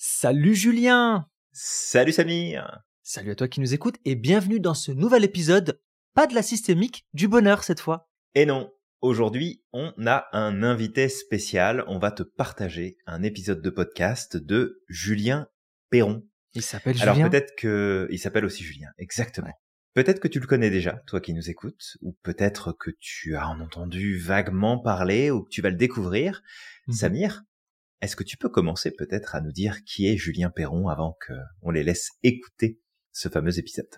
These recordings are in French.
Salut Julien Salut Samir Salut à toi qui nous écoutes et bienvenue dans ce nouvel épisode, pas de la systémique, du bonheur cette fois. Et non, aujourd'hui on a un invité spécial, on va te partager un épisode de podcast de Julien Perron. Il s'appelle Julien? Alors peut-être que... Il s'appelle aussi Julien, exactement. Peut-être que tu le connais déjà, toi qui nous écoutes, ou peut-être que tu as en entendu vaguement parler, ou que tu vas le découvrir. Mhm. Samir, est-ce que tu peux commencer peut-être à nous dire qui est Julien Perron avant qu'on les laisse écouter ce fameux épisode?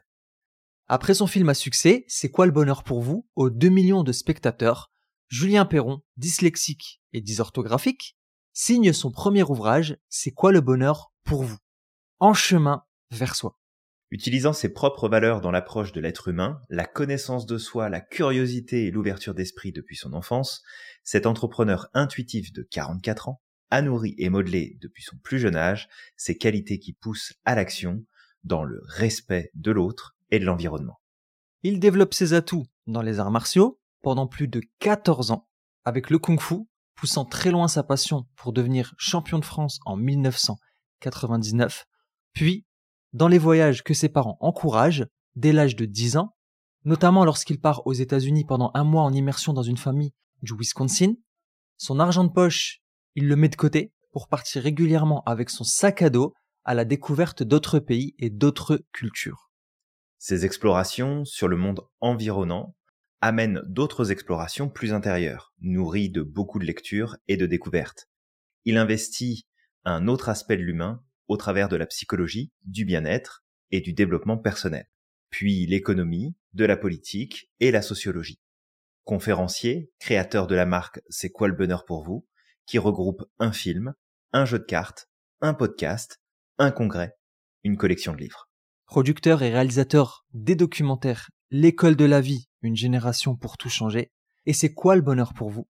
Après son film à succès, C'est quoi le bonheur pour vous? Aux 2 millions de spectateurs, Julien Perron, dyslexique et dysorthographique, signe son premier ouvrage C'est quoi le bonheur pour vous? En chemin vers soi. Utilisant ses propres valeurs dans l'approche de l'être humain, la connaissance de soi, la curiosité et l'ouverture d'esprit depuis son enfance, cet entrepreneur intuitif de 44 ans a nourri et modelé depuis son plus jeune âge ses qualités qui poussent à l'action dans le respect de l'autre et de l'environnement. Il développe ses atouts dans les arts martiaux pendant plus de 14 ans avec le kung-fu, poussant très loin sa passion pour devenir champion de France en 1999, puis dans les voyages que ses parents encouragent dès l'âge de 10 ans, notamment lorsqu'il part aux États-Unis pendant un mois en immersion dans une famille du Wisconsin. Son argent de poche, il le met de côté pour partir régulièrement avec son sac à dos à la découverte d'autres pays et d'autres cultures. Ces explorations sur le monde environnant amènent d'autres explorations plus intérieures, nourries de beaucoup de lectures et de découvertes. Il investit un autre aspect de l'humain au travers de la psychologie, du bien-être et du développement personnel, puis l'économie, de la politique et la sociologie. Conférencier, créateur de la marque C'est quoi le bonheur pour vous, qui regroupe un film, un jeu de cartes, un podcast, un congrès, une collection de livres. Producteur et réalisateur des documentaires L'école de la vie, une génération pour tout changer, et c'est quoi le bonheur pour vous?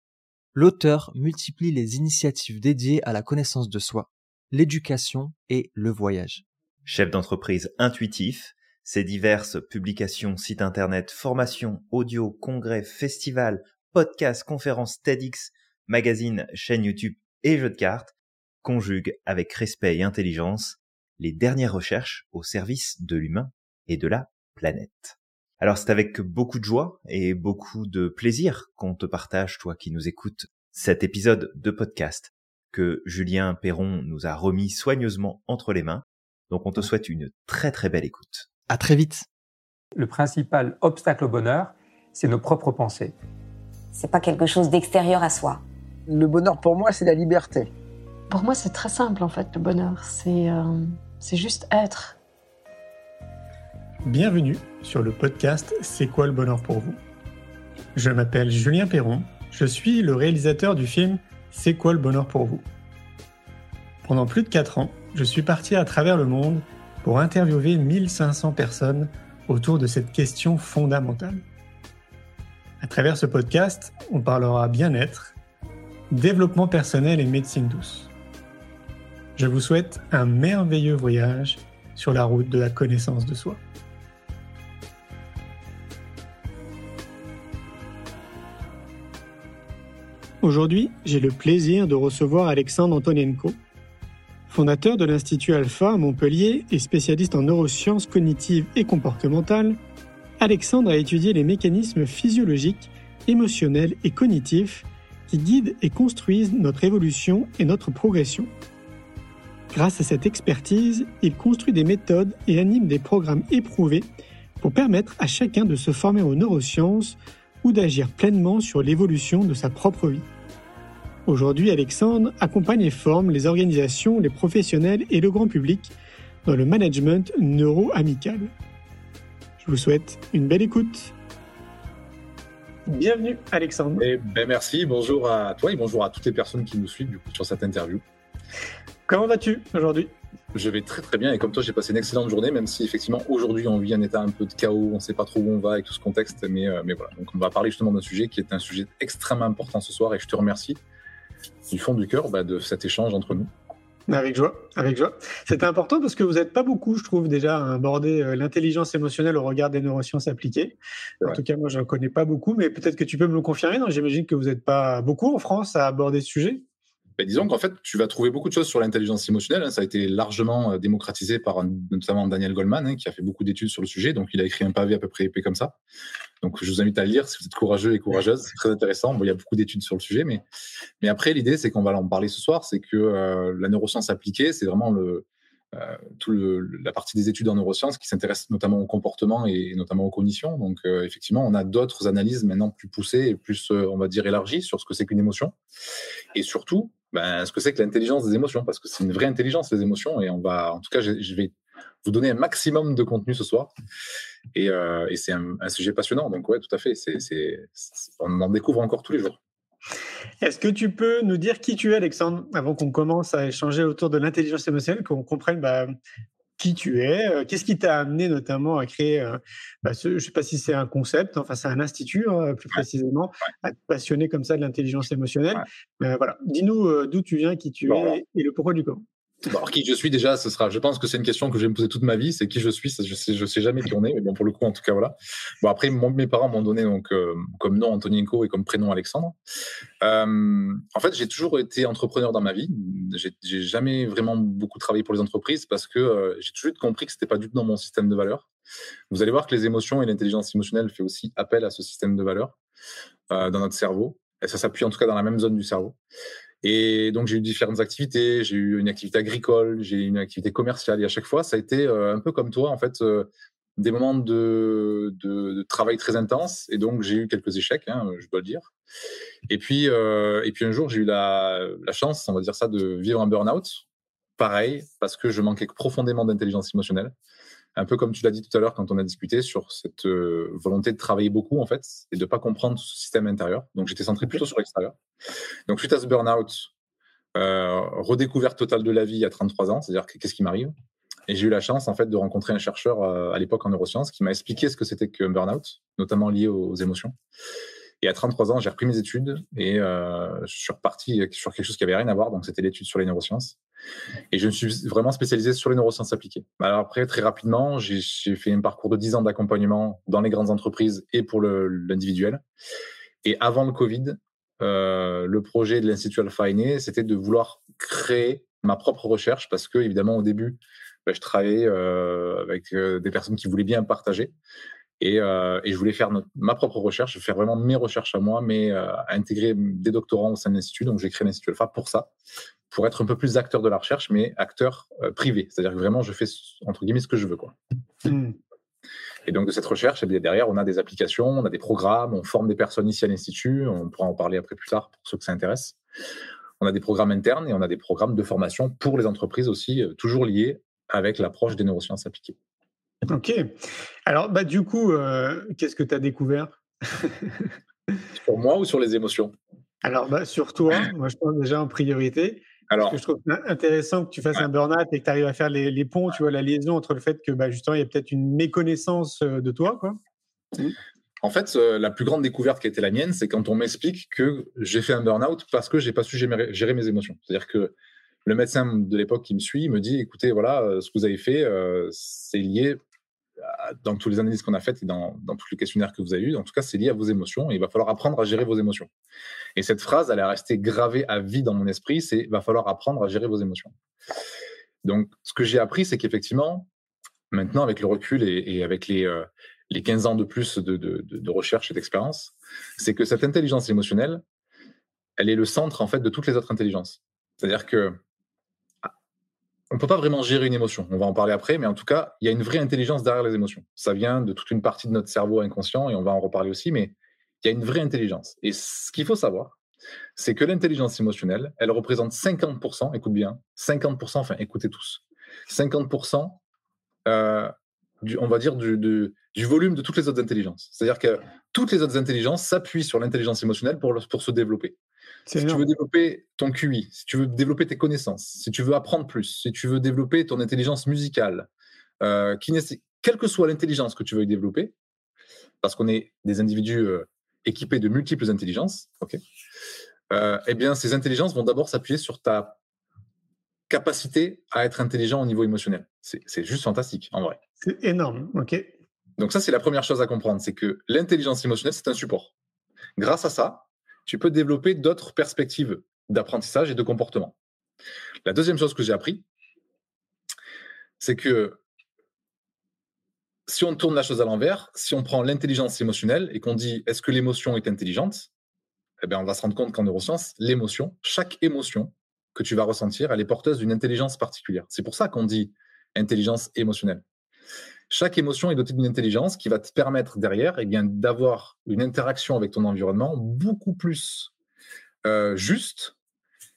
L'auteur multiplie les initiatives dédiées à la connaissance de soi, l'éducation et le voyage. Chef d'entreprise intuitif, ses diverses publications, sites internet, formations, audio, congrès, festivals, podcasts, conférences, TEDx, magazines, chaînes YouTube et jeux de cartes conjuguent avec respect et intelligence les dernières recherches au service de l'humain et de la planète. Alors c'est avec beaucoup de joie et beaucoup de plaisir qu'on te partage, toi qui nous écoutes, cet épisode de podcast que Julien Perron nous a remis soigneusement entre les mains. Donc on te souhaite une très très belle écoute. À très vite. Le principal obstacle au bonheur, c'est nos propres pensées. C'est pas quelque chose d'extérieur à soi. Le bonheur pour moi, c'est la liberté. Pour moi, c'est très simple en fait, le bonheur. C'est euh, c'est juste être. Bienvenue sur le podcast C'est quoi le bonheur pour vous? Je m'appelle Julien Perron, je suis le réalisateur du film C'est quoi le bonheur pour vous? Pendant plus de 4 ans, je suis parti à travers le monde pour interviewer 1500 personnes autour de cette question fondamentale. À travers ce podcast, on parlera bien-être, développement personnel et médecine douce. Je vous souhaite un merveilleux voyage sur la route de la connaissance de soi. Aujourd'hui, j'ai le plaisir de recevoir Alexandre Antonenko. Fondateur de l'Institut Alpha à Montpellier et spécialiste en neurosciences cognitives et comportementales, Alexandre a étudié les mécanismes physiologiques, émotionnels et cognitifs qui guident et construisent notre évolution et notre progression. Grâce à cette expertise, il construit des méthodes et anime des programmes éprouvés pour permettre à chacun de se former aux neurosciences ou d'agir pleinement sur l'évolution de sa propre vie. Aujourd'hui, Alexandre accompagne et forme les organisations, les professionnels et le grand public dans le management neuro-amical. Je vous souhaite une belle écoute. Bienvenue Alexandre. Eh ben merci, bonjour à toi et bonjour à toutes les personnes qui nous suivent du coup, sur cette interview. Comment vas-tu aujourd'hui? Je vais très très bien et comme toi j'ai passé une excellente journée même si effectivement aujourd'hui on vit un état un peu de chaos, on ne sait pas trop où on va avec tout ce contexte mais, euh, mais voilà. Donc on va parler justement d'un sujet qui est un sujet extrêmement important ce soir et je te remercie du fond du cœur bah, de cet échange entre nous. Avec joie, avec joie. C'était important parce que vous n'êtes pas beaucoup, je trouve, déjà à aborder euh, l'intelligence émotionnelle au regard des neurosciences appliquées. En Ouais. tout cas, moi, je n'en connais pas beaucoup, mais peut-être que tu peux me le confirmer. J'imagine que vous n'êtes pas beaucoup en France à aborder ce sujet. ben, disons qu'en fait, tu vas trouver beaucoup de choses sur l'intelligence émotionnelle. Hein. Ça a été largement euh, démocratisé par notamment Daniel Goldman, hein, qui a fait beaucoup d'études sur le sujet. Donc, il a écrit un pavé à peu près épais comme ça. Donc, je vous invite à le lire si vous êtes courageux et courageuse. C'est très intéressant. Il y a beaucoup d'études sur le sujet, mais, mais après, l'idée, c'est qu'on va en parler ce soir. C'est que euh, la neuroscience appliquée, c'est vraiment le, euh, tout la partie des études en neurosciences qui s'intéresse notamment au comportement et, notamment aux cognitions. Donc, euh, effectivement, on a d'autres analyses maintenant plus poussées et plus, on va dire, élargies sur ce que c'est qu'une émotion. Et surtout, ben, ce que c'est que l'intelligence des émotions, parce que c'est une vraie intelligence, les émotions. Et en tout cas, je, vais vous donner un maximum de contenu ce soir. Et, c'est un, un, sujet passionnant. Donc, ouais, tout à fait. c'est on en découvre encore tous les jours. Est-ce que tu peux nous dire qui tu es, Alexandre, avant qu'on commence à échanger autour de l'intelligence émotionnelle, qu'on comprenne bah, qui tu es, euh, qu'est-ce qui t'a amené notamment à créer, euh, bah, je ne sais pas si c'est un concept, enfin c'est un institut hein, plus précisément, à te passionner comme ça de l'intelligence émotionnelle. Euh, voilà, dis-nous d'où tu viens, qui tu es et le pourquoi du comment. Alors, qui je suis déjà, ce sera. Je pense que c'est une question que je vais me poser toute ma vie. C'est qui je suis. Je sais, je sais jamais qui on est. Mais bon, pour le coup, en tout cas, voilà. Bon, après, mes parents m'ont donné donc euh, comme nom Antonienko et comme prénom Alexandre. Euh, en fait, j'ai toujours été entrepreneur dans ma vie. J'ai jamais vraiment beaucoup travaillé pour les entreprises parce que euh, j'ai toujours compris que c'était pas du tout dans mon système de valeurs. Vous allez voir que les émotions et l'intelligence émotionnelle fait aussi appel à ce système de valeurs dans notre cerveau. Et ça s'appuie en tout cas dans la même zone du cerveau. Et donc, j'ai eu différentes activités. J'ai eu une activité agricole, j'ai eu une activité commerciale. Et à chaque fois, ça a été euh, un peu comme toi, en fait, euh, des moments de, travail très intense. Et donc, j'ai eu quelques échecs, hein, je dois le dire. Et puis, euh, et puis un jour, j'ai eu la, la, chance, on va dire ça, de vivre un burn-out. Pareil, parce que je manquais profondément d'intelligence émotionnelle un peu comme tu l'as dit tout à l'heure quand on a discuté sur cette euh, volonté de travailler beaucoup en fait et de pas comprendre ce système intérieur. Donc j'étais centré plutôt sur l'extérieur. Donc suite à ce burn-out, euh, redécouverte totale de la vie à 33 ans, c'est-à-dire qu'est-ce qui m'arrive? Et j'ai eu la chance en fait de rencontrer un chercheur euh, à l'époque en neurosciences qui m'a expliqué ce que c'était qu'un burn-out, notamment lié aux émotions. Et à 33 ans, j'ai repris mes études et je suis reparti sur quelque chose qui avait rien à voir. Donc, c'était l'étude sur les neurosciences. Et je me suis vraiment spécialisé sur les neurosciences appliquées. Alors après, très rapidement, j'ai fait un parcours de 10 ans d'accompagnement dans les grandes entreprises et pour l'individuel. Et avant le Covid, euh, le projet de l'Institut Alpha est c'était de vouloir créer ma propre recherche parce que, évidemment, au début, bah, je travaillais euh, avec euh, des personnes qui voulaient bien partager. Et, je voulais faire ma propre recherche, faire vraiment mes recherches à moi, mais intégrer des doctorants au sein de l'Institut. Donc, j'ai créé l'Institut Alpha pour ça, pour être un peu plus acteur de la recherche, mais acteur euh, privé. C'est-à-dire que vraiment, je fais, entre guillemets, ce que je veux. Quoi. Hmm. Et donc, de cette recherche, eh bien, derrière, on a des applications, on a des programmes, on forme des personnes ici à l'Institut. On pourra en parler après plus tard pour ceux que ça intéresse. On a des programmes internes et on a des programmes de formation pour les entreprises aussi, toujours liés avec l'approche des neurosciences appliquées. Ok. Alors, bah, du coup, euh, qu'est-ce que tu as découvert? Sur moi ou sur les émotions? Alors, bah, sur toi, moi je pense déjà en priorité. Alors, parce que je trouve intéressant que tu fasses un burn-out et que tu arrives à faire les, ponts, tu vois, la liaison entre le fait que bah, justement, il y a peut-être une méconnaissance euh, de toi. Quoi. Mmh. En fait, euh, la plus grande découverte qui a été la mienne, c'est quand on m'explique que j'ai fait un burn-out parce que j'ai pas su gérer mes émotions. C'est-à-dire que le médecin de l'époque qui me suit me dit écoutez, voilà, ce que vous avez fait, c'est lié dans toutes les analyses qu'on a faites et dans, dans, tous les questionnaires que vous avez eus, en tout cas, c'est lié à vos émotions et il va falloir apprendre à gérer vos émotions. Et cette phrase, elle est restée gravée à vie dans mon esprit, c'est il va falloir apprendre à gérer vos émotions. Donc, ce que j'ai appris, c'est qu'effectivement, maintenant, avec le recul et, avec les, euh, les 15 ans de plus de, de, de recherche et d'expérience, c'est que cette intelligence émotionnelle, elle est le centre, en fait, de toutes les autres intelligences. C'est-à-dire que on peut pas vraiment gérer une émotion. On va en parler après, mais en tout cas, il y a une vraie intelligence derrière les émotions. Ça vient de toute une partie de notre cerveau inconscient et on va en reparler aussi, mais il y a une vraie intelligence. Et ce qu'il faut savoir, c'est que l'intelligence émotionnelle, elle représente 50%, écoute bien, 50%, enfin écoutez tous, 50%, euh, du, on va dire, du, volume de toutes les autres intelligences. C'est-à-dire que toutes les autres intelligences s'appuient sur l'intelligence émotionnelle pour, pour se développer. Si tu veux développer ton QI, si tu veux développer tes connaissances, si tu veux apprendre plus, si tu veux développer ton intelligence musicale, euh, quelle que soit l'intelligence que tu veux développer, parce qu'on est des individus euh, équipés de multiples intelligences, ok, euh, eh bien, ces intelligences vont d'abord s'appuyer sur ta capacité à être intelligent au niveau émotionnel. C'est juste fantastique, en vrai. C'est énorme, ok. Donc ça, c'est la première chose à comprendre, c'est que l'intelligence émotionnelle, c'est un support. Grâce à ça, tu peux développer d'autres perspectives d'apprentissage et de comportement. La deuxième chose que j'ai appris, c'est que si on tourne la chose à l'envers, si on prend l'intelligence émotionnelle et qu'on dit est-ce que l'émotion est intelligente, eh bien, on va se rendre compte qu'en neurosciences, l'émotion, chaque émotion que tu vas ressentir, elle est porteuse d'une intelligence particulière. C'est pour ça qu'on dit intelligence émotionnelle. Chaque émotion est dotée d'une intelligence qui va te permettre derrière eh bien, d'avoir une interaction avec ton environnement beaucoup plus euh, juste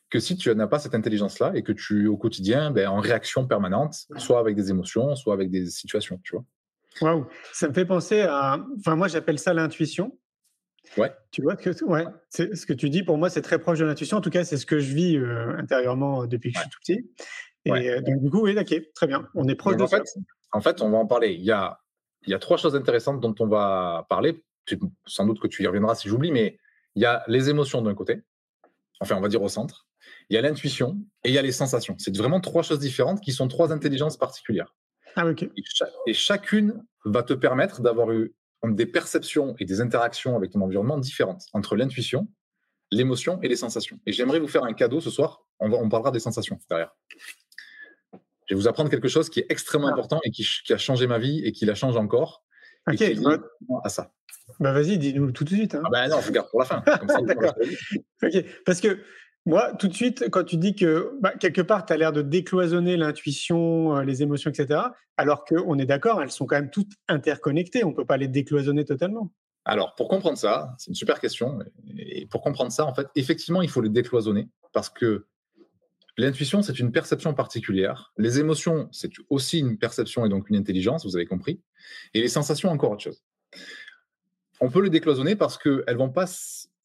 que si tu n'as pas cette intelligence-là et que tu es au quotidien ben, en réaction permanente, soit avec des émotions, soit avec des situations. Tu vois Waouh, ça me fait penser à. Enfin, moi, j'appelle ça l'intuition. Ouais. Tu vois que ouais, c'est ce que tu dis. Pour moi, c'est très proche de l'intuition. En tout cas, c'est ce que je vis euh, intérieurement depuis que je suis tout petit. Et euh, donc, du coup, oui, ok, très bien. On est proche de en Fait, en fait, on va en parler. Il y a, il y a trois choses intéressantes dont on va parler. Sans doute que tu y reviendras si j'oublie, mais il y a les émotions d'un côté. Enfin, on va dire au centre. Il y a l'intuition et il y a les sensations. C'est vraiment trois choses différentes qui sont trois intelligences particulières. Ah, et, chacune va te permettre d'avoir eu des perceptions et des interactions avec ton environnement différentes entre l'intuition, l'émotion et les sensations. Et j'aimerais vous faire un cadeau ce soir. On, on parlera des sensations derrière. Je vais vous apprendre quelque chose qui est extrêmement ah. important et qui, a changé ma vie et qui la change encore. Ok, à ça. Bah vas-y, dis-nous tout de suite. Hein. Ah bah non, je garde pour la fin. D'accord. ok, parce que moi, tout de suite, quand tu dis que bah, quelque part, tu as l'air de décloisonner l'intuition, euh, les émotions, etc., alors qu'on est d'accord, elles sont quand même toutes interconnectées, on ne peut pas les décloisonner totalement. Alors, pour comprendre ça, c'est une super question. Et pour comprendre ça, en fait, effectivement, il faut les décloisonner parce que l'intuition, c'est une perception particulière. Les émotions, c'est aussi une perception et donc une intelligence, vous avez compris. Et les sensations, encore autre chose. On peut les décloisonner parce qu'elles vont pas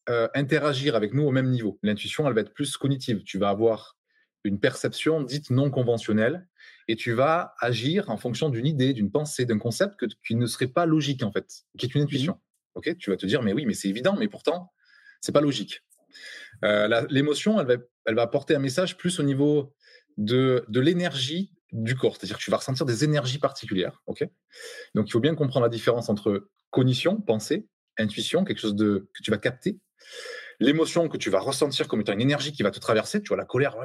euh, interagir avec nous au même niveau. L'intuition, elle va être plus cognitive. Tu vas avoir une perception dite non conventionnelle et tu vas agir en fonction d'une idée, d'une pensée, d'un concept que, qui ne serait pas logique en fait, qui est une intuition. Mmh. Ok, tu vas te dire mais oui, mais c'est évident, mais pourtant c'est pas logique. Euh, l'émotion, elle va, elle va apporter un message plus au niveau de, de l'énergie du corps, c'est-à-dire que tu vas ressentir des énergies particulières. Donc il faut bien comprendre la différence entre cognition, pensée, intuition, quelque chose de que tu vas capter, l'émotion que tu vas ressentir comme étant une énergie qui va te traverser, tu vois, la colère,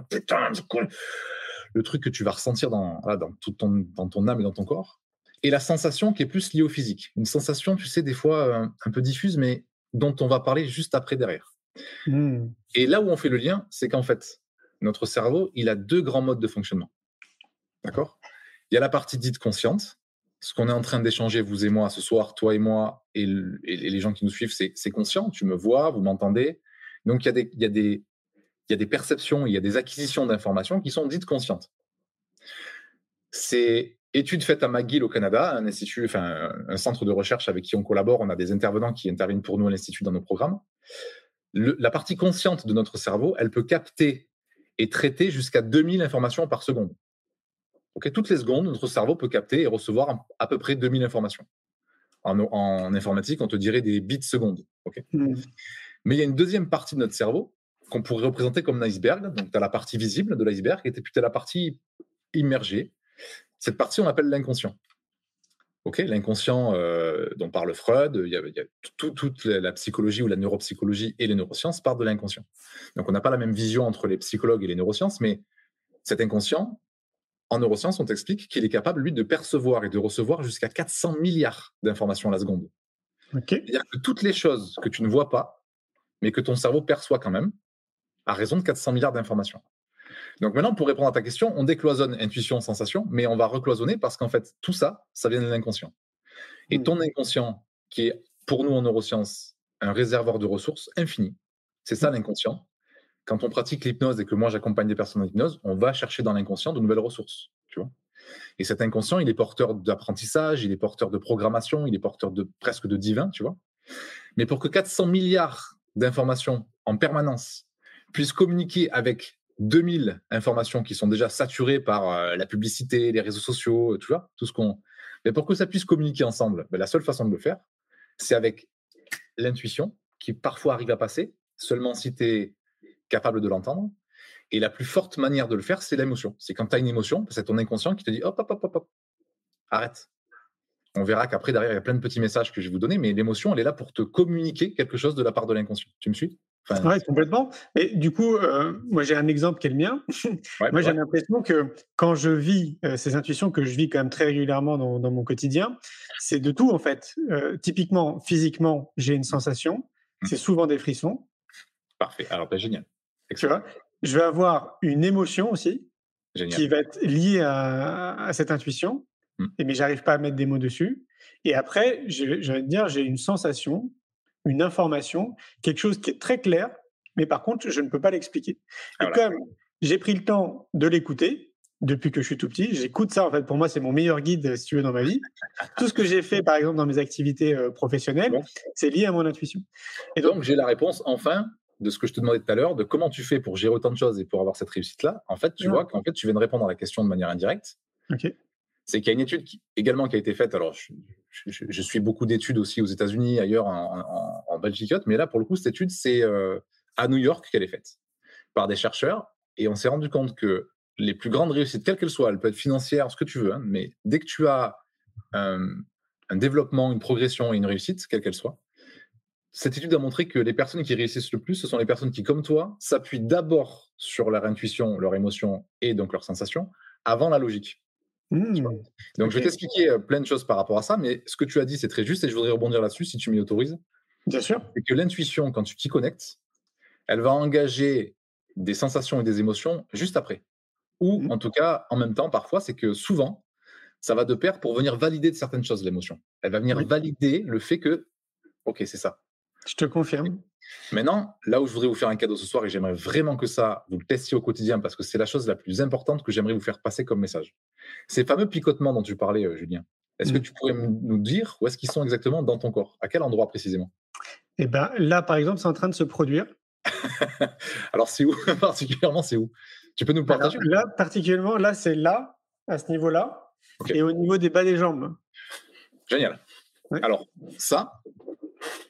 le truc que tu vas ressentir dans, dans, tout ton, dans ton âme et dans ton corps, et la sensation qui est plus liée au physique. Une sensation, tu sais, des fois euh, un, peu diffuse, mais dont on va parler juste après derrière. Hmm. Et là où on fait le lien, c'est qu'en fait, notre cerveau, il a deux grands modes de fonctionnement. D'accord? Il y a la partie dite consciente, ce qu'on est en train d'échanger, vous et moi, ce soir, toi et moi, et, les gens qui nous suivent, c'est conscient. Tu me vois, vous m'entendez. Donc, il y, a des, des, y a des perceptions, il y a des acquisitions d'informations qui sont dites conscientes. C'est étude faite à McGill au Canada, un institut, enfin, un centre de recherche avec qui on collabore. On a des intervenants qui interviennent pour nous à l'Institut dans nos programmes. La partie consciente de notre cerveau, elle peut capter et traiter jusqu'à 2000 informations par seconde toutes les secondes, notre cerveau peut capter et recevoir à peu près 2000 informations. En, informatique, on te dirait des bits secondes. Hmm. Mais il y a une deuxième partie de notre cerveau qu'on pourrait représenter comme un iceberg. Donc, tu as la partie visible de l'iceberg et puis tu as la partie immergée. Cette partie, on l'appelle l'inconscient. L'inconscient euh, dont parle Freud, il y a, toute la psychologie ou la neuropsychologie et les neurosciences partent de l'inconscient. Donc, on n'a pas la même vision entre les psychologues et les neurosciences, mais cet inconscient, en neurosciences, on t'explique qu'il est capable, lui, de percevoir et de recevoir jusqu'à 400 milliards d'informations à la seconde. C'est-à-dire que toutes les choses que tu ne vois pas, mais que ton cerveau perçoit quand même, à raison de 400 milliards d'informations. Donc maintenant, pour répondre à ta question, on décloisonne intuition, sensation, mais on va recloisonner parce qu'en fait, tout ça, ça vient de l'inconscient. Et hmm. ton inconscient, qui est pour nous en neurosciences un réservoir de ressources infini, c'est ça hmm. l'inconscient, quand on pratique l'hypnose et que moi j'accompagne des personnes en hypnose, on va chercher dans l'inconscient de nouvelles ressources. Tu vois et cet inconscient, il est porteur d'apprentissage, il est porteur de programmation, il est porteur de presque de divin, tu vois. Mais pour que 400 milliards d'informations en permanence puissent communiquer avec 2000 informations qui sont déjà saturées par euh, la publicité, les réseaux sociaux, euh, tout ce qu'on. Mais pour que ça puisse communiquer ensemble, ben, la seule façon de le faire, c'est avec l'intuition qui parfois arrive à passer, seulement si tu es capable de l'entendre. Et la plus forte manière de le faire, c'est l'émotion. C'est quand tu as une émotion, c'est ton inconscient qui te dit hop, hop, hop, hop, hop, arrête. On verra qu'après, derrière, il y a plein de petits messages que je vais vous donner, mais l'émotion, elle est là pour te communiquer quelque chose de la part de l'inconscient. Tu me suis? Enfin, Ouais, complètement. Et du coup, euh, moi j'ai un exemple qui est le mien. ouais, Moi j'ai ouais. l'impression que quand je vis euh, ces intuitions que je vis quand même très régulièrement dans, dans mon quotidien, c'est de tout en fait. Euh, typiquement, physiquement, j'ai une sensation. Mmh. C'est souvent des frissons. Parfait. Alors, ben, génial. Tu vois? Je vais avoir une émotion aussi Génial. qui va être liée à, à cette intuition, Mm. et mais j'arrive pas à mettre des mots dessus. Et après, je, je vais te dire, j'ai une sensation, une information, quelque chose qui est très clair, mais par contre, je ne peux pas l'expliquer. Et voilà. comme j'ai pris le temps de l'écouter depuis que je suis tout petit, j'écoute ça. En fait, pour moi, c'est mon meilleur guide, si tu veux, dans ma vie. Tout ce que j'ai fait, par exemple, dans mes activités euh, professionnelles, Bon. c'est lié à mon intuition. Et donc, j'ai la réponse, enfin, de ce que je te demandais tout à l'heure, de comment tu fais pour gérer autant de choses et pour avoir cette réussite-là. En fait, tu vois qu'en fait, tu viens de répondre à la question de manière indirecte. C'est qu'il y a une étude également qui a été faite. Alors, je suis beaucoup d'études aussi aux États-Unis, ailleurs, en, en, en Belgique, mais là, pour le coup, cette étude, c'est euh, à New York qu'elle est faite par des chercheurs. Et on s'est rendu compte que les plus grandes réussites, quelles qu'elles soient, elles peuvent être financières, ce que tu veux, hein, mais dès que tu as euh, un développement, une progression et une réussite, quelle qu'elle soit, cette étude a montré que les personnes qui réussissent le plus, ce sont les personnes qui, comme toi, s'appuient d'abord sur leur intuition, leur émotion et donc leurs sensations avant la logique. Hmm. Donc, je vais t'expliquer euh, plein de choses par rapport à ça, mais ce que tu as dit, c'est très juste et je voudrais rebondir là-dessus si tu m'y autorises. Bien sûr. C'est que l'intuition, quand tu t'y connectes, elle va engager des sensations et des émotions juste après. Ou, Mhm. en tout cas, en même temps, parfois, c'est que souvent, ça va de pair pour venir valider de certaines choses, l'émotion. Elle va venir Oui. valider le fait que, OK, c'est ça. Je te confirme. Maintenant, là où je voudrais vous faire un cadeau ce soir, et j'aimerais vraiment que ça, vous le testiez au quotidien, parce que c'est la chose la plus importante que j'aimerais vous faire passer comme message. Ces fameux picotements dont tu parlais, euh, Julien, est-ce que Mm. tu pourrais nous dire où est-ce qu'ils sont exactement dans ton corps? À quel endroit précisément? Et ben là, par exemple, c'est en train de se produire. Alors, c'est où? Particulièrement, c'est où? Tu peux nous Alors, partager? Là, particulièrement, là, c'est là, à ce niveau-là, et au niveau des bas des jambes. Génial. Ouais. Alors, ça,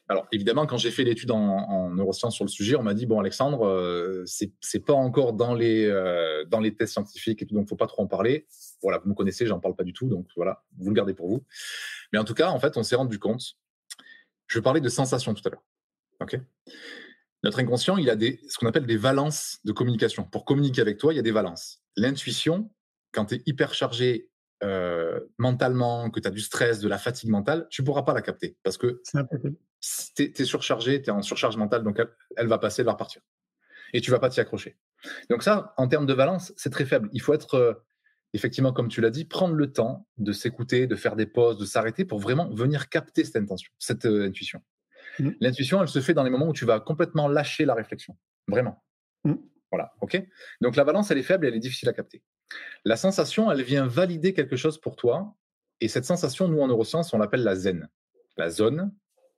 alors évidemment, quand j'ai fait l'étude en, en neurosciences sur le sujet, on m'a dit bon, Alexandre, euh, c'est pas encore dans les, euh, dans les tests scientifiques et tout, donc faut pas trop en parler. Voilà, vous me connaissez, j'en parle pas du tout, donc voilà, vous le gardez pour vous. Mais en tout cas, en fait, on s'est rendu compte. Je parlais de sensations tout à l'heure. Ok? Notre inconscient, il a des, ce qu'on appelle des valences de communication. Pour communiquer avec toi, il y a des valences. L'intuition, quand tu es hyper chargé euh, mentalement, que tu as du stress, de la fatigue mentale, tu pourras pas la capter parce que Tu es, surchargé, tu es en surcharge mentale, donc elle, elle va passer, elle va repartir. Et tu vas pas t'y accrocher. Donc ça, en termes de valence, c'est très faible. Il faut être, euh, effectivement, comme tu l'as dit, prendre le temps de s'écouter, de faire des pauses, de s'arrêter pour vraiment venir capter cette intention, cette euh, intuition. Mhm. L'intuition, elle se fait dans les moments où tu vas complètement lâcher la réflexion. Vraiment. Mhm. Voilà, ok? Donc la valence, elle est faible et elle est difficile à capter. La sensation, elle vient valider quelque chose pour toi. Et cette sensation, nous, en neurosciences, on l'appelle la zen, la zone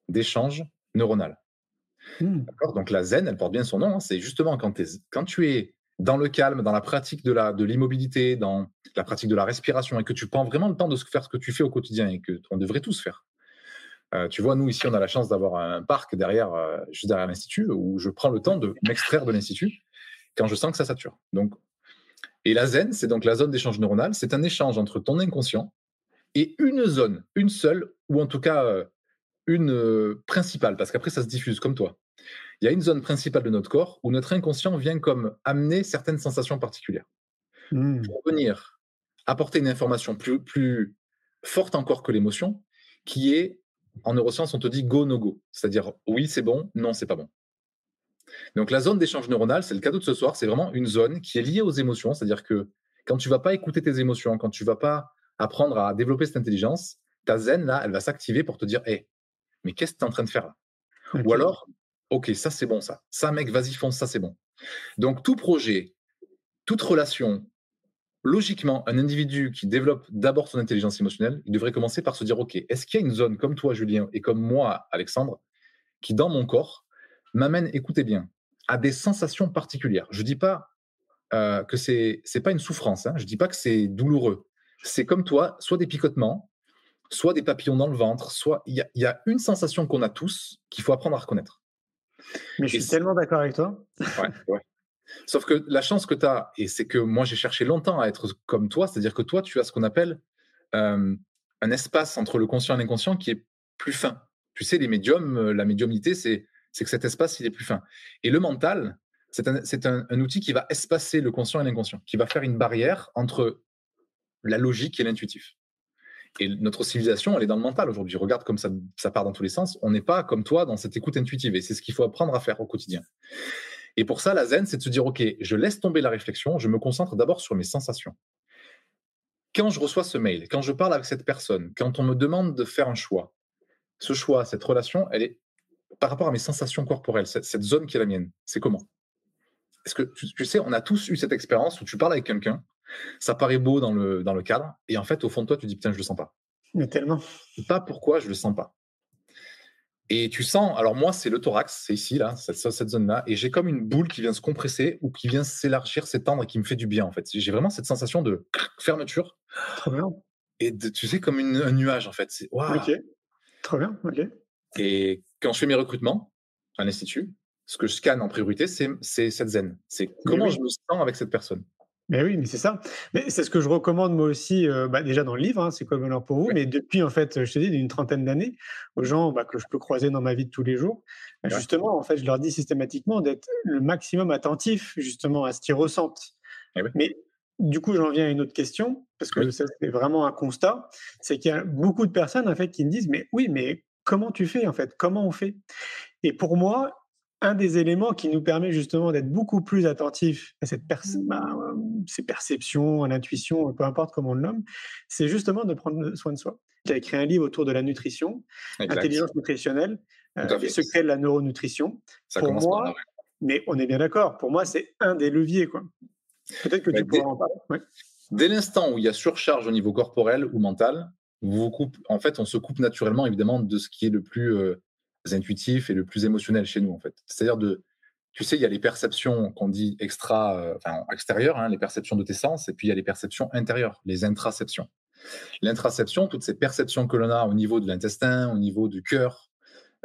d'échange neuronal. D'accord? Donc la zen, elle porte bien son nom. hein, c'est justement quand, t'es- quand tu es dans le calme, dans la pratique de la de l'immobilité, dans la pratique de la respiration, et que tu prends vraiment le temps de faire ce que tu fais au quotidien et que on devrait tous faire. Euh, tu vois, nous ici, on a la chance d'avoir un parc derrière, euh, juste derrière l'institut, où je prends le temps de m'extraire de l'institut quand je sens que ça sature. Donc, et la zen, c'est donc la zone d'échange neuronal. C'est un échange entre ton inconscient et une zone, une seule, ou en tout cas euh, une principale, parce qu'après ça se diffuse comme toi. Il y a une zone principale de notre corps où notre inconscient vient comme amener certaines sensations particulières Hmm. pour venir apporter une information plus, plus forte encore que l'émotion, qui est, en neurosciences, on te dit go, no go. C'est-à-dire oui, c'est bon, non, c'est pas bon. Donc la zone d'échange neuronal, c'est le cadeau de ce soir, c'est vraiment une zone qui est liée aux émotions, c'est-à-dire que quand tu vas pas écouter tes émotions, quand tu vas pas apprendre à développer cette intelligence, ta zen, là, elle va s'activer pour te dire, hé, mais qu'est-ce que tu es en train de faire là? Ou alors, ok, ça c'est bon, ça. Ça, mec, vas-y, fonce, ça c'est bon. Donc tout projet, toute relation, logiquement, un individu qui développe d'abord son intelligence émotionnelle, il devrait commencer par se dire, ok, est-ce qu'il y a une zone comme toi, Julien, et comme moi, Alexandre, qui dans mon corps m'amène, écoutez bien, à des sensations particulières? Je dis pas euh, que c'est c'est pas une souffrance. Hein. Je dis pas que c'est douloureux. C'est comme toi, soit des picotements, soit des papillons dans le ventre, soit il y, a- il y a une sensation qu'on a tous qu'il faut apprendre à reconnaître. Mais je Et suis tellement d'accord avec toi. Ouais, ouais. Sauf que la chance que tu as, et c'est que moi j'ai cherché longtemps à être comme toi, c'est-à-dire que toi tu as ce qu'on appelle euh, un espace entre le conscient et l'inconscient qui est plus fin. Tu sais, les médiums, euh, la médiumnité, c'est C'est que cet espace, il est plus fin. Et le mental, c'est un, un, un, outil qui va espacer le conscient et l'inconscient, qui va faire une barrière entre la logique et l'intuitif. Et notre civilisation, elle est dans le mental aujourd'hui. Regarde comme ça, part dans tous les sens. On n'est pas comme toi dans cette écoute intuitive. Et c'est ce qu'il faut apprendre à faire au quotidien. Et pour ça, la zen, c'est de se dire, OK, je laisse tomber la réflexion, je me concentre d'abord sur mes sensations. Quand je reçois ce mail, quand je parle avec cette personne, quand on me demande de faire un choix, ce choix, cette relation, elle est par rapport à mes sensations corporelles, cette, zone qui est la mienne. C'est comment? Est-ce que tu, sais, on a tous eu cette expérience où tu parles avec quelqu'un, ça paraît beau dans le, dans le cadre, et en fait, au fond de toi, tu dis putain, je le sens pas. Mais tellement. Pas pourquoi je le sens pas. Et tu sens, alors moi, c'est le thorax, c'est ici, là, cette, cette zone-là, et j'ai comme une boule qui vient se compresser ou qui vient s'élargir, s'étendre et qui me fait du bien, en fait. J'ai vraiment cette sensation de fermeture. Trop bien. Et de, tu sais, comme une, un nuage, en fait. Wow. Ok. Trop bien, ok. Et quand je fais mes recrutements à l'Institut, ce que je scanne en priorité, c'est cette zen. C'est comment oui. je me sens avec cette personne. Mais oui, mais c'est ça. Mais c'est ce que je recommande moi aussi, euh, bah, déjà dans le livre, hein, c'est quoi le bonheur pour vous, mais depuis en fait, je te dis, une trentaine d'années, aux gens bah, que je peux croiser dans ma vie de tous les jours, bah, justement, en fait, je leur dis systématiquement d'être le maximum attentif justement à ce qu'ils ressentent. Oui. Mais du coup, j'en viens à une autre question, parce que ça, c'est vraiment un constat, c'est qu'il y a beaucoup de personnes en fait qui me disent, mais oui, mais comment tu fais en fait? Comment on fait? Et pour moi, un des éléments qui nous permet justement d'être beaucoup plus attentifs à cette bah, ces perceptions, à l'intuition, peu importe comment on le nomme, c'est justement de prendre soin de soi. J'ai écrit un livre autour de la nutrition, exact. intelligence nutritionnelle, euh, les secrets de la neuronutrition. Ça pour moi, par mais on est bien d'accord, pour moi, c'est un des leviers. quoi. Peut-être que Mais tu pourras dès- en parler. Ouais. Dès l'instant où il y a surcharge au niveau corporel ou mental, vous vous coupe, en fait, on se coupe naturellement, évidemment, de ce qui est le plus euh, intuitif et le plus émotionnel chez nous, en fait. C'est-à-dire de, tu sais, il y a les perceptions qu'on dit extra, euh, extérieures, hein, les perceptions de tes sens, et puis il y a les perceptions intérieures, les intraceptions. L'intraception, toutes ces perceptions que l'on a au niveau de l'intestin, au niveau du cœur,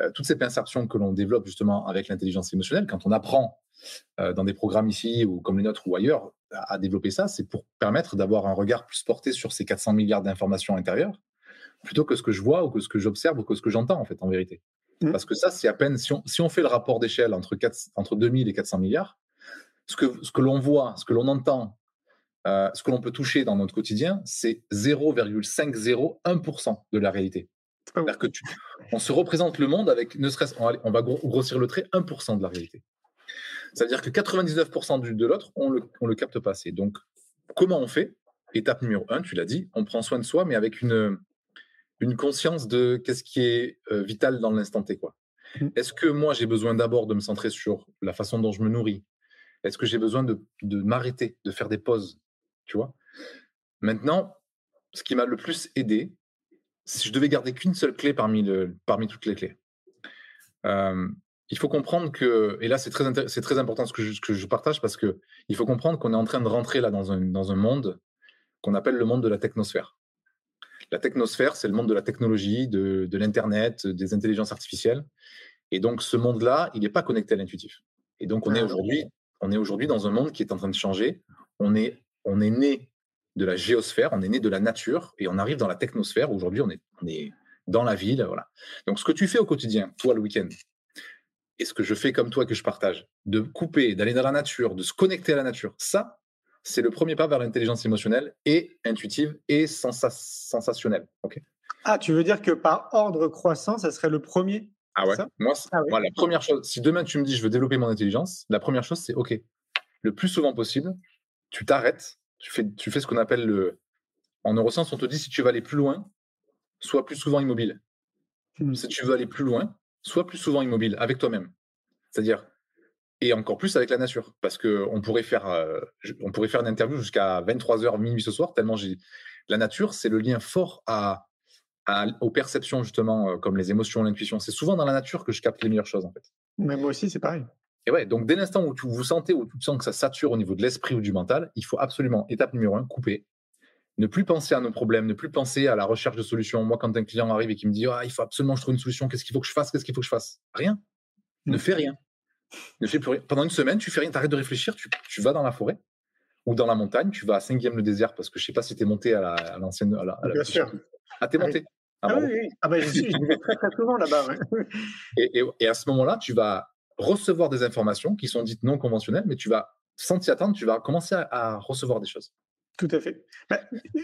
euh, toutes ces perceptions que l'on développe justement avec l'intelligence émotionnelle, quand on apprend euh, dans des programmes ici ou comme les nôtres ou ailleurs à, à développer ça, c'est pour permettre d'avoir un regard plus porté sur ces 400 milliards d'informations intérieures, plutôt que ce que je vois ou que ce que j'observe ou que ce que j'entends en fait en vérité. Mm. Parce que ça, c'est à peine, si on, si on fait le rapport d'échelle entre, 4 entre 2000 et 400 milliards, ce que, ce que l'on voit, ce que l'on entend, euh, ce que l'on peut toucher dans notre quotidien, c'est 0,501% de la réalité. C'est-à-dire que tu, on se représente le monde avec, ne serait-ce, on va, on va gro- grossir le trait, 1% de la réalité. Ça veut dire que 99% du, de l'autre, on le, on le capte pas assez. Donc, comment on fait? Étape numéro 1, tu l'as dit, on prend soin de soi, mais avec une, une conscience de qu'est-ce qui est euh, vital dans l'instant T. Quoi. Mhm. Est-ce que moi, j'ai besoin d'abord de me centrer sur la façon dont je me nourris? Est-ce que j'ai besoin de, de m'arrêter, de faire des pauses Tu vois? Maintenant, ce qui m'a le plus aidé, si je devais garder qu'une seule clé parmi, le, parmi toutes les clés, euh, il faut comprendre que, et là c'est très, c'est très important ce que, je, ce que je partage parce que il faut comprendre qu'on est en train de rentrer là dans un, dans un monde qu'on appelle le monde de la technosphère. La technosphère, c'est le monde de la technologie, de, de l'Internet, des intelligences artificielles. Et donc ce monde-là, il n'est pas connecté à l'intuitif. Et donc on est Ah. aujourd'hui, on est aujourd'hui dans un monde qui est en train de changer. On est, on est né de la géosphère, on est né de la nature et on arrive dans la technosphère. Aujourd'hui, on est, on est dans la ville, voilà. Donc ce que tu fais au quotidien, toi le week-end, et ce que je fais comme toi que je partage, de couper, d'aller dans la nature, de se connecter à la nature, ça, c'est le premier pas vers l'intelligence émotionnelle et intuitive et sensa- sensationnelle. Ah, tu veux dire que par ordre croissant, ça serait le premier? Ah ouais. Moi, Ah ouais. moi, la première chose, si demain tu me dis je veux développer mon intelligence, la première chose c'est ok. Le plus souvent possible, tu t'arrêtes, tu fais, tu fais ce qu'on appelle le. En neurosciences, on te dit si tu veux aller plus loin, sois plus souvent immobile. Hmm. Si tu veux aller plus loin, sois plus souvent immobile avec toi-même. C'est-à-dire, et encore plus avec la nature. Parce que on pourrait faire, euh, on pourrait faire une interview jusqu'à 23h, minuit ce soir, tellement j'ai. La nature, c'est le lien fort à, à- aux perceptions, justement, euh, comme les émotions, l'intuition. C'est souvent dans la nature que je capte les meilleures choses, en fait. Mais moi aussi, c'est pareil. Et ouais, donc dès l'instant où tu vous sentez, où tu sens que ça sature au niveau de l'esprit ou du mental, il faut absolument, étape numéro un, couper. Ne plus penser à nos problèmes, ne plus penser à la recherche de solutions. Moi, quand un client arrive et qui me dit ah, il faut absolument que je trouve une solution, qu'est-ce qu'il faut que je fasse Qu'est-ce qu'il faut que je fasse? Rien. Ne Mm. fais rien. Ne fais plus rien. Pendant une semaine, tu fais rien, tu arrêtes de réfléchir, tu, tu vas dans la forêt ou dans la montagne, tu vas à 5 le désert parce que je sais pas si tu es monté à la- à l'ancienne. À la, à la- Bien sûr. Ah, t'es Ah monté. Ah, ah oui, oui. Ah bah, je, suis, vais très très souvent là-bas. Et, et, à ce moment-là, tu vas recevoir des informations qui sont dites non conventionnelles, mais tu vas, sans t'y attendre, tu vas commencer à recevoir des choses. Tout à fait. Bah,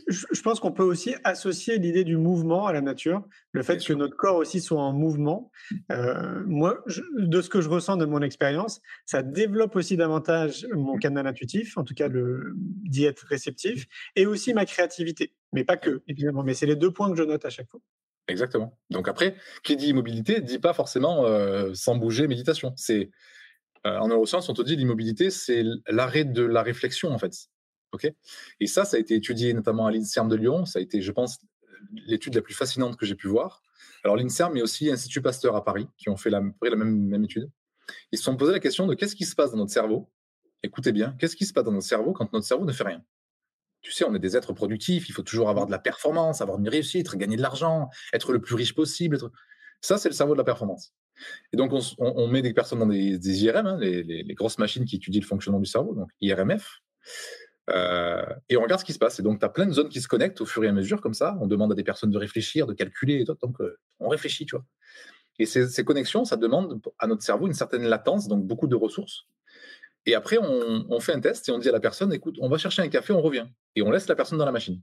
je pense qu'on peut aussi associer l'idée du mouvement à la nature, le fait que notre corps aussi soit en mouvement. Euh, moi, de ce que je ressens de mon expérience, ça développe aussi davantage mon canal intuitif, en tout cas le d'y être réceptif, et aussi ma créativité. Mais pas que, évidemment. Mais c'est les deux points que je note à chaque fois. Exactement. Donc après, qui dit immobilité dit pas forcément euh, sans bouger méditation. C'est euh, en neurosciences, on te dit l'immobilité, c'est l'arrêt de la réflexion en fait. Ok? Et ça, ça a été étudié notamment à l'INSERM de Lyon. Ça a été, je pense, l'étude la plus fascinante que j'ai pu voir. Alors l'INSERM, mais aussi l'Institut Pasteur à Paris, qui ont fait la, la même, étude. Ils se sont posé la question de qu'est-ce qui se passe dans notre cerveau? Écoutez bien, qu'est-ce qui se passe dans notre cerveau quand notre cerveau ne fait rien? Tu sais, on est des êtres productifs, il faut toujours avoir de la performance, avoir une réussite, gagner de l'argent, être le plus riche possible. Ça, c'est le cerveau de la performance. Et donc, on, met des personnes dans des, IRM, hein, les, grosses machines qui étudient le fonctionnement du cerveau, donc IRMF. Euh, et on regarde ce qui se passe. Et donc, tu as plein de zones qui se connectent au fur et à mesure, comme ça. On demande à des personnes de réfléchir, de calculer, et tout, donc euh, on réfléchit, tu vois. Et ces, connexions, ça demande à notre cerveau une certaine latence, donc beaucoup de ressources. Et après, on, fait un test et on dit à la personne, écoute, on va chercher un café, on revient. Et on laisse la personne dans la machine.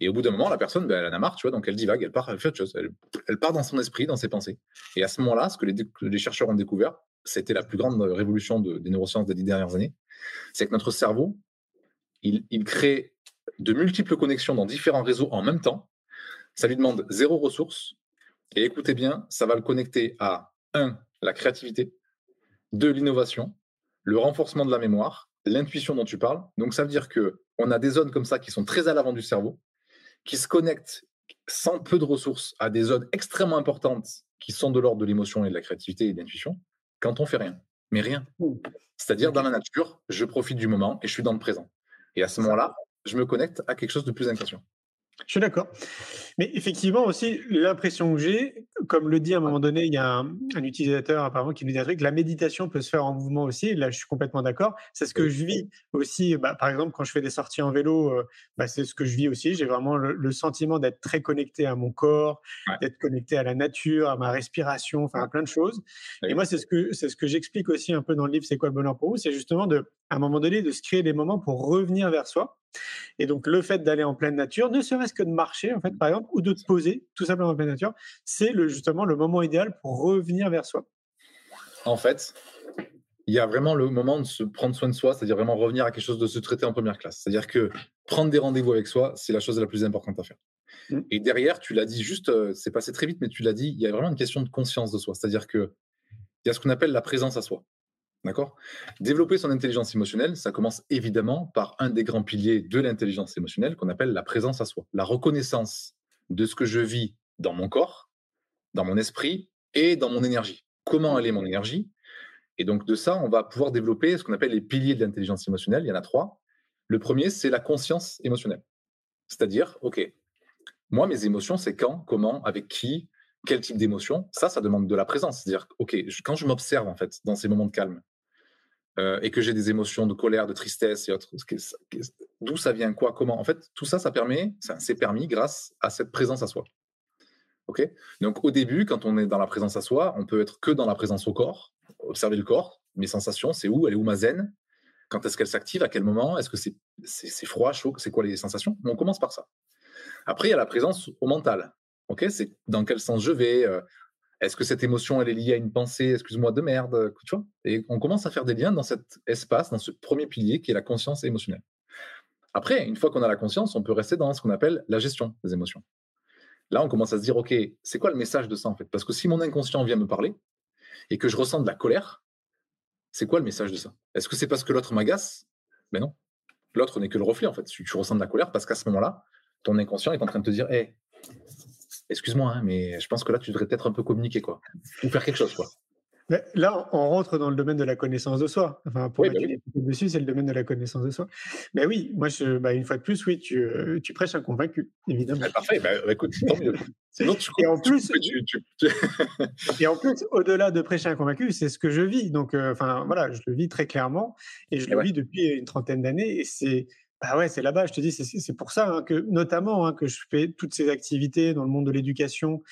Et au bout d'un moment, la personne, ben, elle en a marre, tu vois, donc elle divague, elle part, elle fait autre chose. Elle, part dans son esprit, dans ses pensées. Et à ce moment-là, ce que les, chercheurs ont découvert, c'était la plus grande révolution des neurosciences des dix dernières années, c'est que notre cerveau, il, crée de multiples connexions dans différents réseaux en même temps. Ça lui demande zéro ressource. Et écoutez bien, ça va le connecter à un, la créativité, deux, l'innovation, le renforcement de la mémoire, l'intuition dont tu parles. Donc ça veut dire que on a des zones comme ça qui sont très à l'avant du cerveau, qui se connectent sans peu de ressources à des zones extrêmement importantes qui sont de l'ordre de l'émotion et de la créativité et de l'intuition quand on fait rien. Mais rien. C'est-à-dire dans la nature, je profite du moment et je suis dans le présent. Et à ce moment-là, je me connecte à quelque chose de plus inconscient. Je suis d'accord. Mais effectivement aussi, l'impression que j'ai, comme le dit à un moment donné, il y a un, utilisateur apparemment qui nous dit un truc, la méditation peut se faire en mouvement aussi. Là, je suis complètement d'accord. C'est ce que je vis aussi. Bah, par exemple, quand je fais des sorties en vélo, euh, bah, c'est ce que je vis aussi. J'ai vraiment le, sentiment d'être très connecté à mon corps, d'être connecté à la nature, à ma respiration, enfin à plein de choses. Et moi, c'est ce que c'est ce que j'explique aussi un peu dans le livre. C'est quoi le bonheur pour vous? C'est justement de, à un moment donné, de se créer des moments pour revenir vers soi. Et donc, le fait d'aller en pleine nature, ne serait-ce que de marcher, en fait, par exemple, ou de te poser tout simplement en pleine nature, c'est le, justement le moment idéal pour revenir vers soi. En fait, il y a vraiment le moment de se prendre soin de soi, c'est-à-dire vraiment revenir à quelque chose de se traiter en première classe. C'est-à-dire que prendre des rendez-vous avec soi, c'est la chose la plus importante à faire. Mmh. Et derrière, tu l'as dit juste, euh, c'est passé très vite, mais tu l'as dit, il y a vraiment une question de conscience de soi. C'est-à-dire que il y a ce qu'on appelle la présence à soi. D'accord? Développer son intelligence émotionnelle, ça commence évidemment par un des grands piliers de l'intelligence émotionnelle qu'on appelle la présence à soi, la reconnaissance de ce que je vis dans mon corps, dans mon esprit et dans mon énergie. Comment aller mon énergie? Et donc de ça, on va pouvoir développer ce qu'on appelle les piliers de l'intelligence émotionnelle. Il y en a trois. Le premier, c'est la conscience émotionnelle. C'est-à-dire, OK, moi, mes émotions, c'est quand, comment, avec qui, quel type d'émotion? Ça, ça demande de la présence. C'est-à-dire, OK, quand je m'observe, en fait, dans ces moments de calme, euh, et que j'ai des émotions de colère, de tristesse et autres, d'où ça vient, quoi, comment? En fait, tout ça, ça permet, c'est permis grâce à cette présence à soi. Ok? Donc au début, quand on est dans la présence à soi, on peut être que dans la présence au corps, observer le corps, mes sensations, c'est où, elle est où ma zen, quand est-ce qu'elle s'active, à quel moment, est-ce que c'est c'est froid, chaud, c'est quoi les sensations? On commence par ça. Après, il y a la présence au mental. Ok, c'est dans quel sens je vais, euh, est-ce que cette émotion, elle est liée à une pensée, excuse-moi, de merde vois? Et on commence à faire des liens dans cet espace, dans ce premier pilier qui est la conscience émotionnelle. Après, une fois qu'on a la conscience, on peut rester dans ce qu'on appelle la gestion des émotions. Là, on commence à se dire, OK, c'est quoi le message de ça en fait? Parce que si mon inconscient vient me parler et que je ressens de la colère, c'est quoi le message de ça? Est-ce que c'est parce que l'autre m'agace? Mais non. L'autre n'est que le reflet en fait. Tu, ressens de la colère parce qu'à ce moment-là, ton inconscient est en train de te dire, hé, excuse-moi, hein, mais je pense que là, tu devrais peut-être un peu communiquer, quoi. Ou faire quelque chose, quoi. là, on rentre dans le domaine de la connaissance de soi. Enfin, pour oui, bah dessus, c'est le domaine de la connaissance de soi. Mais oui, moi, je, bah, une fois de plus, oui, tu, euh, tu prêches un convaincu, évidemment. Bah, parfait, bah, écoute, tant mieux. Sinon, tu, et, en plus, et en plus, au-delà de prêcher un convaincu, c'est ce que je vis. Donc, euh, enfin, voilà, je le vis très clairement et je le vis depuis une trentaine d'années. Et c'est Bah ouais, c'est là-bas, je te dis, c'est pour ça hein, que, notamment, hein, que je fais toutes ces activités dans le monde de l'éducation,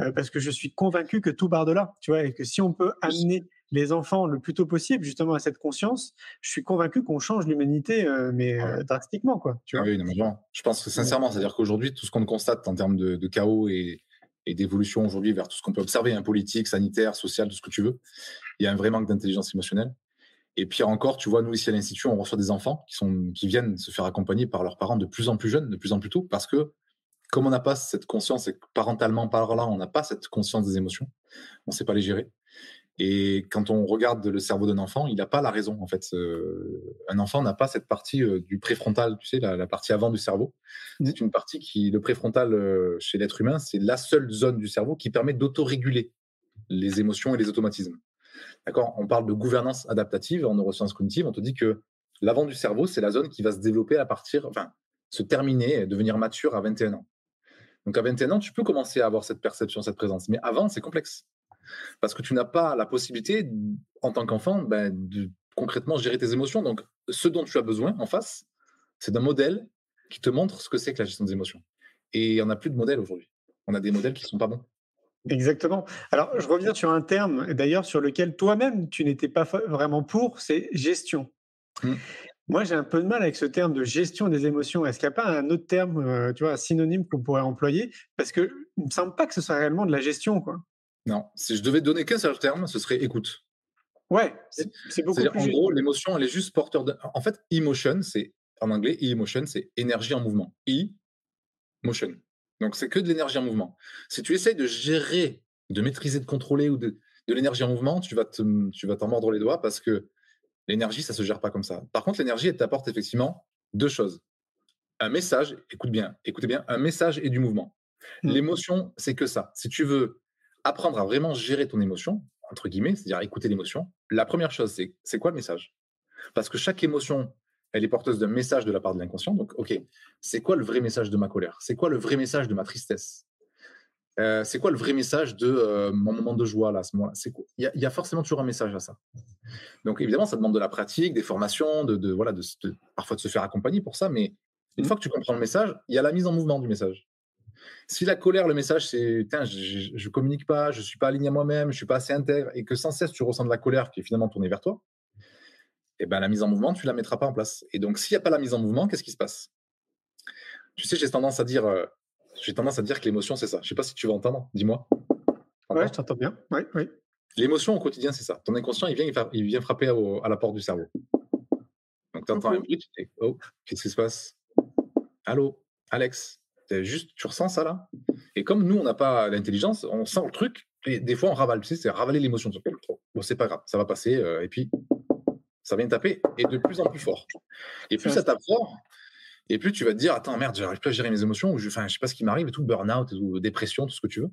euh, parce que je suis convaincu que tout part de là, tu vois, et que si on peut amener les enfants le plus tôt possible, justement, à cette conscience, je suis convaincu qu'on change l'humanité, euh, mais euh, drastiquement, quoi. Tu vois? ah oui, non, je pense que sincèrement, c'est-à-dire qu'aujourd'hui, tout ce qu'on constate en termes de, chaos et, et d'évolution aujourd'hui vers tout ce qu'on peut observer, hein, politique, sanitaire, social, tout ce que tu veux, il y a un vrai manque d'intelligence émotionnelle. Et pire encore, tu vois, nous ici à l'Institut, on reçoit des enfants qui, sont, qui viennent se faire accompagner par leurs parents de plus en plus jeunes, de plus en plus tôt, parce que comme on n'a pas cette conscience, et parentalement par là, on n'a pas cette conscience des émotions, on ne sait pas les gérer. Et quand on regarde le cerveau d'un enfant, il n'a pas la raison. En fait, un enfant n'a pas cette partie euh, du préfrontal, tu sais, la, partie avant du cerveau. Mmh. C'est une partie qui, le préfrontal euh, chez l'être humain, c'est la seule zone du cerveau qui permet d'autoréguler les émotions et les automatismes. D'accord On parle de gouvernance adaptative en neurosciences cognitives. On te dit que l'avant du cerveau, c'est la zone qui va se développer à partir, enfin, se terminer, devenir mature à 21 ans. Donc à 21 ans, tu peux commencer à avoir cette perception, cette présence. Mais avant, c'est complexe. Parce que tu n'as pas la possibilité, en tant qu'enfant, ben, de concrètement gérer tes émotions. Donc, ce dont tu as besoin en face, c'est d'un modèle qui te montre ce que c'est que la gestion des émotions. Et il n'y en a plus de modèles aujourd'hui. On a des modèles qui ne sont pas bons. Exactement. Alors, je reviens sur un terme, d'ailleurs, sur lequel toi-même, tu n'étais pas vraiment pour, c'est gestion. Mmh. Moi, j'ai un peu de mal avec ce terme de gestion des émotions. Est-ce qu'il n'y a pas un autre terme, euh, tu vois, un synonyme qu'on pourrait employer? Parce que il me semble pas que ce soit réellement de la gestion, quoi. Non, si je devais donner qu'un seul terme, ce serait écoute. Ouais, c'est beaucoup plus. En gros, l'émotion, elle est juste porteur de. En fait, emotion, c'est en anglais, emotion, c'est énergie en mouvement. E, motion. Donc, c'est que de l'énergie en mouvement. Si tu essayes de gérer, de maîtriser, de contrôler ou de, de l'énergie en mouvement, tu vas, te, tu vas t'en mordre les doigts parce que l'énergie, ça se gère pas comme ça. Par contre, l'énergie, elle t'apporte effectivement deux choses. Un message, écoute bien, écoutez bien, un message et du mouvement. Mmh. L'émotion, c'est que ça. Si tu veux apprendre à vraiment gérer ton émotion, entre guillemets, c'est-à-dire écouter l'émotion, la première chose, c'est c'est quoi le message? Parce que chaque émotion elle est porteuse d'un message de la part de l'inconscient. Donc, OK, c'est quoi le vrai message de ma colère? C'est quoi le vrai message de ma tristesse? Euh, C'est quoi le vrai message de euh, mon moment de joie là, à ce moment-là? Il y, a forcément toujours un message à ça. Donc, évidemment, ça demande de la pratique, des formations, de, voilà, de, parfois de se faire accompagner pour ça. Mais une mmh. fois que tu comprends le message, il y a la mise en mouvement du message. Si la colère, le message, c'est je, je communique pas, je suis pas aligné à moi-même, je suis pas assez intègre, et que sans cesse tu ressens de la colère qui est finalement tournée vers toi, eh ben, la mise en mouvement, tu la mettras pas en place. Et donc, s'il n'y a pas la mise en mouvement, qu'est-ce qui se passe? Tu sais, j'ai tendance à dire, euh, j'ai tendance à dire que l'émotion, c'est ça. Je ne sais pas si tu vas entendre. Dis-moi. Oui, je t'entends bien. Oui, oui. L'émotion au quotidien, c'est ça. Ton inconscient, il vient, il vient frapper à la porte du cerveau. Donc, tu entends un bruit, tu dis, oh, qu'est-ce qui se passe? Allô, Alex? Juste, tu ressens ça là? Et comme nous, on n'a pas l'intelligence, on sent le truc, et des fois, on ravale. Tu sais, c'est ravaler l'émotion. Bon, c'est pas grave, ça va passer. Euh, et puis, ça vient taper et de plus en plus fort. Et plus ça tape fort, et plus tu vas te dire attends merde, j'arrive pas à gérer mes émotions, ou je, enfin, je sais pas ce qui m'arrive, et tout burn-out, ou dépression, tout ce que tu veux.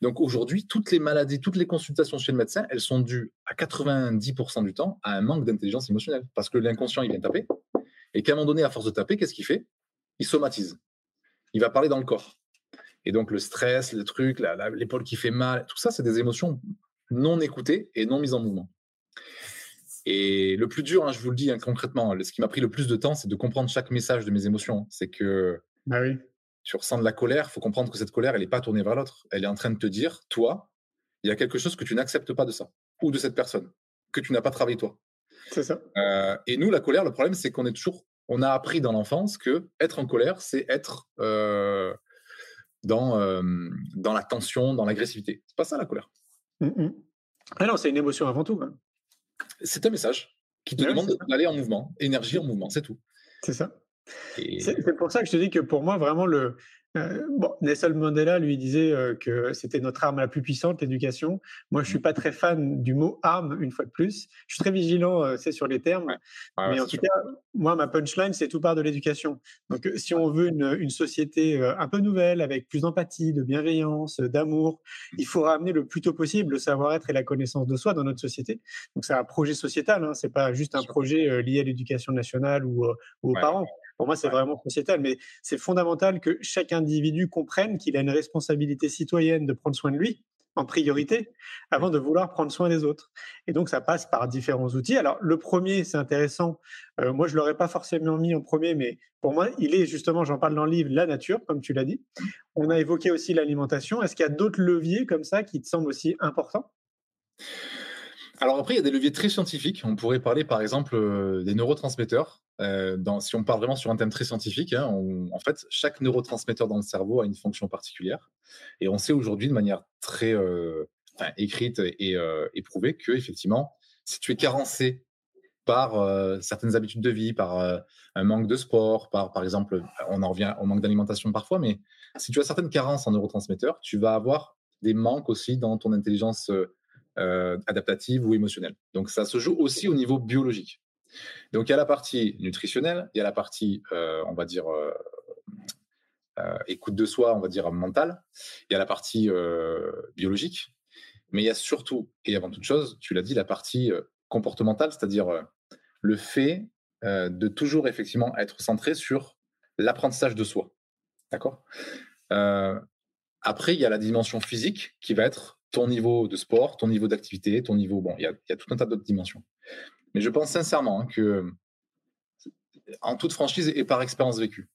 Donc aujourd'hui, toutes les maladies, toutes les consultations chez le médecin, elles sont dues à 90% du temps à un manque d'intelligence émotionnelle, parce que l'inconscient il vient taper, et qu'à un moment donné, à force de taper, qu'est-ce qu'il fait? Il somatise. Il va parler dans le corps. Et donc le stress, le truc, l'épaule qui fait mal, tout ça, c'est des émotions non écoutées et non mises en mouvement. Et le plus dur, hein, je vous le dis hein, concrètement, ce qui m'a pris le plus de temps, c'est de comprendre chaque message de mes émotions. C'est que oui. tu ressens de la colère, il faut comprendre que cette colère, elle n'est pas tournée vers l'autre. Elle est en train de te dire, toi, il y a quelque chose que tu n'acceptes pas de ça, ou de cette personne, que tu n'as pas travaillé toi. C'est ça. Euh, et nous, la colère, le problème, c'est qu'on est toujours, on a appris dans l'enfance que être en colère, c'est être euh, dans, euh, dans la tension, dans l'agressivité. C'est pas ça la colère. Ah non, c'est une émotion avant tout. C'est un message qui te demande d'aller en mouvement, énergie en mouvement, c'est tout. C'est ça. C'est pour ça que je te dis que pour moi, vraiment, le, euh, bon, Nelson Mandela lui disait euh, que c'était notre arme la plus puissante, l'éducation. Moi, je suis pas très fan du mot arme une fois de plus. Je suis très vigilant, euh, c'est sur les termes. mais en tout cas, moi, ma punchline, c'est tout part de l'éducation. Donc, si on veut une, une société un peu nouvelle, avec plus d'empathie, de bienveillance, d'amour, il faut ramener le plus tôt possible le savoir-être et la connaissance de soi dans notre société. Donc, c'est un projet sociétal. Hein, c'est pas juste un projet lié à l'éducation nationale ou, ou aux parents. Pour moi, c'est vraiment sociétal, mais c'est fondamental que chaque individu comprenne qu'il a une responsabilité citoyenne de prendre soin de lui, en priorité avant de vouloir prendre soin des autres. Et donc, ça passe par différents outils. Alors, le premier, c'est intéressant. Euh, moi, je l'aurais pas forcément mis en premier, mais pour moi, il est justement, j'en parle dans le livre, la nature, comme tu l'as dit. On a évoqué aussi l'alimentation. Est-ce qu'il y a d'autres leviers comme ça qui te semblent aussi importants? Alors après, il y a des leviers très scientifiques. On pourrait parler par exemple euh, des neurotransmetteurs. Euh, si on parle vraiment sur un thème très scientifique, hein, en fait, chaque neurotransmetteur dans le cerveau a une fonction particulière. Et on sait aujourd'hui de manière très euh, écrite et éprouvée que effectivement, si tu es carencé par certaines habitudes de vie, par un manque de sport, par par exemple, on en revient au manque d'alimentation parfois, mais si tu as certaines carences en neurotransmetteurs, tu vas avoir des manques aussi dans ton intelligence adaptative ou émotionnelle. Donc ça se joue aussi au niveau biologique. Donc il y a la partie nutritionnelle, il y a la partie, euh, on va dire, euh, écoute de soi, on va dire mentale, il y a la partie biologique, mais il y a surtout, et avant toute chose, tu l'as dit, la partie comportementale, c'est-à-dire le fait de toujours effectivement être centré sur l'apprentissage de soi. D'accord? Après, il y a la dimension physique qui va être ton niveau de sport, ton niveau d'activité, ton niveau. Bon, il y, a, tout un tas d'autres dimensions. Mais je pense sincèrement hein, que, en toute franchise et par expérience vécue,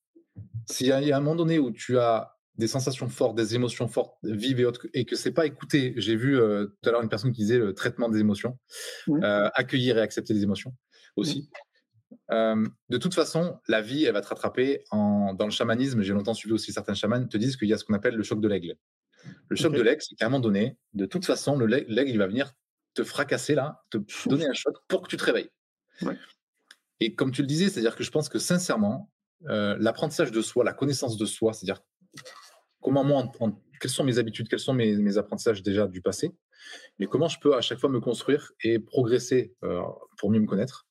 s'il y, a un moment donné où tu as des sensations fortes, des émotions fortes, vives et autres, et que c'est pas écouté, j'ai vu euh, tout à l'heure une personne qui disait le traitement des émotions, euh, accueillir et accepter les émotions aussi. Euh, de toute façon, la vie, elle va te rattraper. En, dans le chamanisme, j'ai longtemps suivi aussi certains chamans te disent qu'il y a ce qu'on appelle le choc de l'aigle. Le choc de l'aigle, c'est qu'à un moment donné, de toute façon, l'aigle, il va venir te fracasser là, te donner un choc pour que tu te réveilles. Et comme tu le disais, c'est-à-dire que je pense que sincèrement, euh, l'apprentissage de soi, la connaissance de soi, c'est-à-dire comment moi, quelles sont mes habitudes, quels sont mes, apprentissages déjà du passé, mais comment je peux à chaque fois me construire et progresser euh, pour mieux me connaître,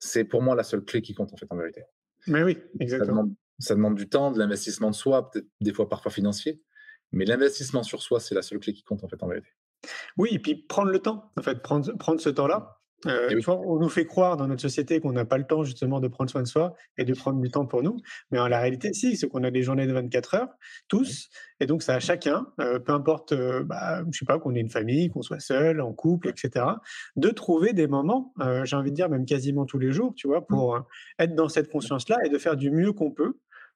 c'est pour moi la seule clé qui compte en fait en vérité. Mais oui, exactement. ça demande du temps, de l'investissement de soi, peut-être des fois parfois financier, mais l'investissement sur soi, c'est la seule clé qui compte en fait en vérité. Oui, et puis prendre le temps, en fait, prendre, prendre ce temps-là. Euh, on nous fait croire dans notre société qu'on n'a pas le temps justement de prendre soin de soi et de prendre du temps pour nous, mais en la réalité, si, c'est qu'on a des journées de 24 heures, tous, et donc ça à chacun, euh, peu importe, euh, bah, je sais pas, qu'on ait une famille, qu'on soit seul, en couple, etc., de trouver des moments, j'ai envie de dire même quasiment tous les jours, tu vois, mmh. pour être dans cette conscience-là et de faire du mieux qu'on peut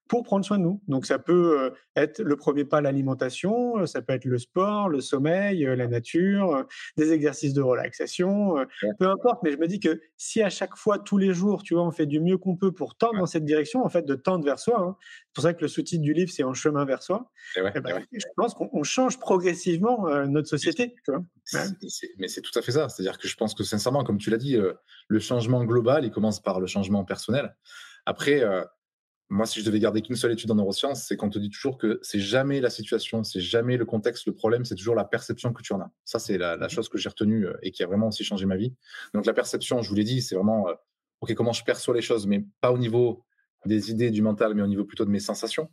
pour prendre soin de nous. Donc ça peut euh, être le premier pas l'alimentation, euh, ça peut être le sport, le sommeil, euh, la nature, des exercices de relaxation, peu importe. Mais je me dis que si à chaque fois, tous les jours, tu vois, on fait du mieux qu'on peut pour tendre dans cette direction, en fait, de tendre vers soi. Hein. C'est pour ça que le sous-titre du livre, c'est En chemin vers soi. Eh ben, je pense qu'on change progressivement notre société. Mais c'est tout à fait ça. C'est-à-dire que je pense que sincèrement, comme tu l'as dit, le changement global, il commence par le changement personnel. Après, moi, si je devais garder qu'une seule étude en neurosciences, c'est qu'on te dit toujours que c'est jamais la situation, c'est jamais le contexte, le problème, c'est toujours la perception que tu en as. Ça, c'est la, mmh. chose que j'ai retenue euh, et qui a vraiment aussi changé ma vie. Donc, la perception, je vous l'ai dit, c'est vraiment, euh, OK, comment je perçois les choses, mais pas au niveau des idées, du mental, mais au niveau plutôt de mes sensations.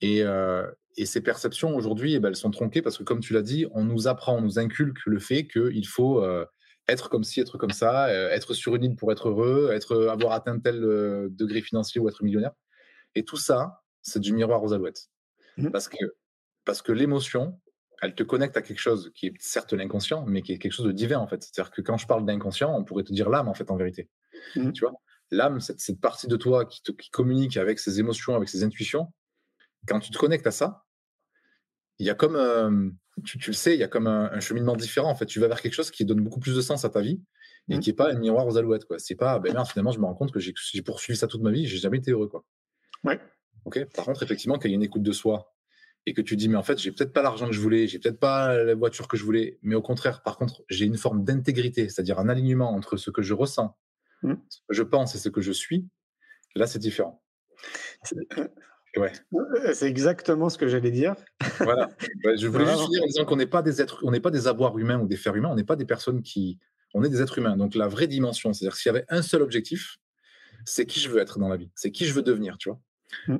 Et, euh, ces perceptions, aujourd'hui, eh ben, elles sont tronquées parce que, comme tu l'as dit, on nous apprend, on nous inculque le fait qu'il faut être comme ci, être comme ça, euh, être sur une île pour être heureux, être, euh, avoir atteint tel euh, degré financier ou être millionnaire. Et tout ça, c'est du miroir aux alouettes. Mmh. Parce que, parce que l'émotion, elle te connecte à quelque chose qui est certes l'inconscient, mais qui est quelque chose de divin en fait. C'est-à-dire que quand je parle d'inconscient, on pourrait te dire l'âme en fait en vérité. Mmh. Tu vois, l'âme, cette, cette partie de toi qui, te, qui communique avec ses émotions, avec ses intuitions. Quand tu te connectes à ça, il y a comme, tu, le sais, il y a comme un, cheminement différent. En fait, tu vas vers quelque chose qui donne beaucoup plus de sens à ta vie et mmh. qui n'est pas un miroir aux alouettes. Quoi. C'est pas, ben finalement, je me rends compte que j'ai, poursuivi ça toute ma vie, j'ai jamais été heureux. Quoi. Ouais. Ok? Par contre, effectivement, quand il y a une écoute de soi et que tu dis, mais en fait, j'ai peut-être pas l'argent que je voulais, j'ai peut-être pas la voiture que je voulais, mais au contraire, par contre, j'ai une forme d'intégrité, c'est-à-dire un alignement entre ce que je ressens, mmh. ce que je pense et ce que je suis. Là, c'est différent. Euh, c'est exactement ce que j'allais dire. Voilà. je voulais juste finir en disant qu'on n'est pas des êtres, on n'est pas des avoirs humains ou des fers humains, on n'est pas des personnes qui, on est des êtres humains. Donc la vraie dimension, c'est-à-dire s'il y avait un seul objectif, c'est qui je veux être dans la vie, c'est qui je veux devenir, tu vois. Mmh.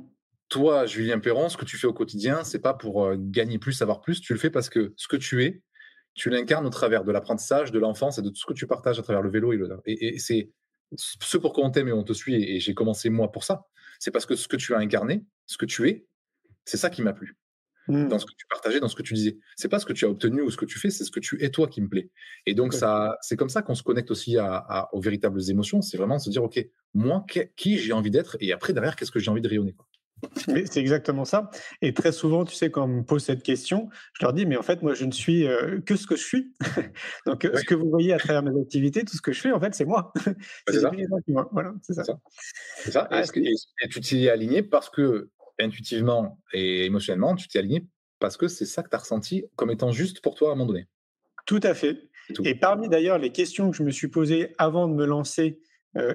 Toi, Julien Perron, ce que tu fais au quotidien, c'est pas pour euh, gagner plus, avoir plus. Tu le fais parce que ce que tu es, tu l'incarnes au travers de l'apprentissage, de l'enfance et de tout ce que tu partages à travers le vélo et le. Et, et c'est ce pourquoi on t'aime et on te suit. Et, et j'ai commencé moi pour ça. C'est parce que ce que tu as incarné, ce que tu es, c'est ça qui m'a plu. dans mmh. ce que tu partageais, dans ce que tu disais. C'est pas ce que tu as obtenu ou ce que tu fais, c'est ce que tu es toi qui me plaît. Et donc ça, c'est comme ça qu'on se connecte aussi à, aux véritables émotions. C'est vraiment se dire, ok, moi, qui j'ai envie d'être, et après derrière, qu'est-ce que j'ai envie de rayonner. Quoi. C'est exactement ça. Et très souvent, tu sais, quand on me pose cette question, je leur dis, mais en fait, moi, je ne suis euh, que ce que je suis. Donc, ce que vous voyez à travers mes activités, tout ce que je fais, en fait, c'est moi. c'est ça. Voilà, c'est ça. C'est ça. Ah, et, tu t'y es aligné parce que, intuitivement et émotionnellement, tu t'es aligné parce que c'est ça que tu as ressenti comme étant juste pour toi à un moment donné? Tout à fait. Et parmi d'ailleurs les questions que je me suis posées avant de me lancer euh,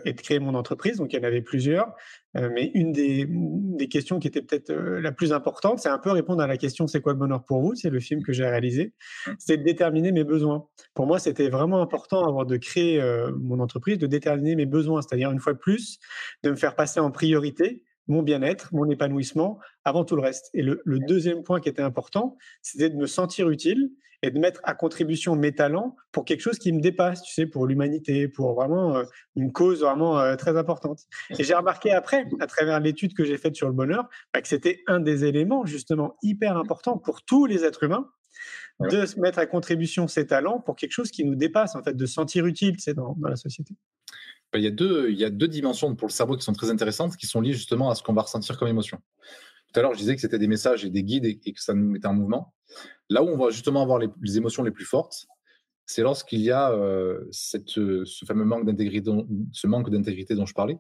et de créer mon entreprise. Donc, il y en avait plusieurs. Euh, mais une des, des, questions qui était peut-être euh, la plus importante, c'est un peu répondre à la question c'est quoi le bonheur pour vous? C'est le film que j'ai réalisé. C'est de déterminer mes besoins. Pour moi, c'était vraiment important avant de créer mon entreprise, de déterminer mes besoins. C'est-à-dire, une fois de plus, de me faire passer en priorité mon bien-être, mon épanouissement, avant tout le reste. Et le, le deuxième point qui était important, c'était de me sentir utile et de mettre à contribution mes talents pour quelque chose qui me dépasse, tu sais, pour l'humanité, pour vraiment euh, une cause vraiment euh, très importante. Et j'ai remarqué après, à travers l'étude que j'ai faite sur le bonheur, bah, que c'était un des éléments justement hyper importants pour tous les êtres humains de se mettre à contribution ses talents pour quelque chose qui nous dépasse, en fait, de se sentir utile, tu sais, dans, dans la société. Bah, il, y a deux, il y a deux dimensions pour le cerveau qui sont très intéressantes, qui sont liées justement à ce qu'on va ressentir comme émotion. Tout à l'heure, je disais que c'était des messages et des guides et, que ça nous mettait en mouvement. Là où on va justement avoir les, émotions les plus fortes, c'est lorsqu'il y a euh, cette, ce fameux manque d'intégrité, ce manque d'intégrité dont je parlais.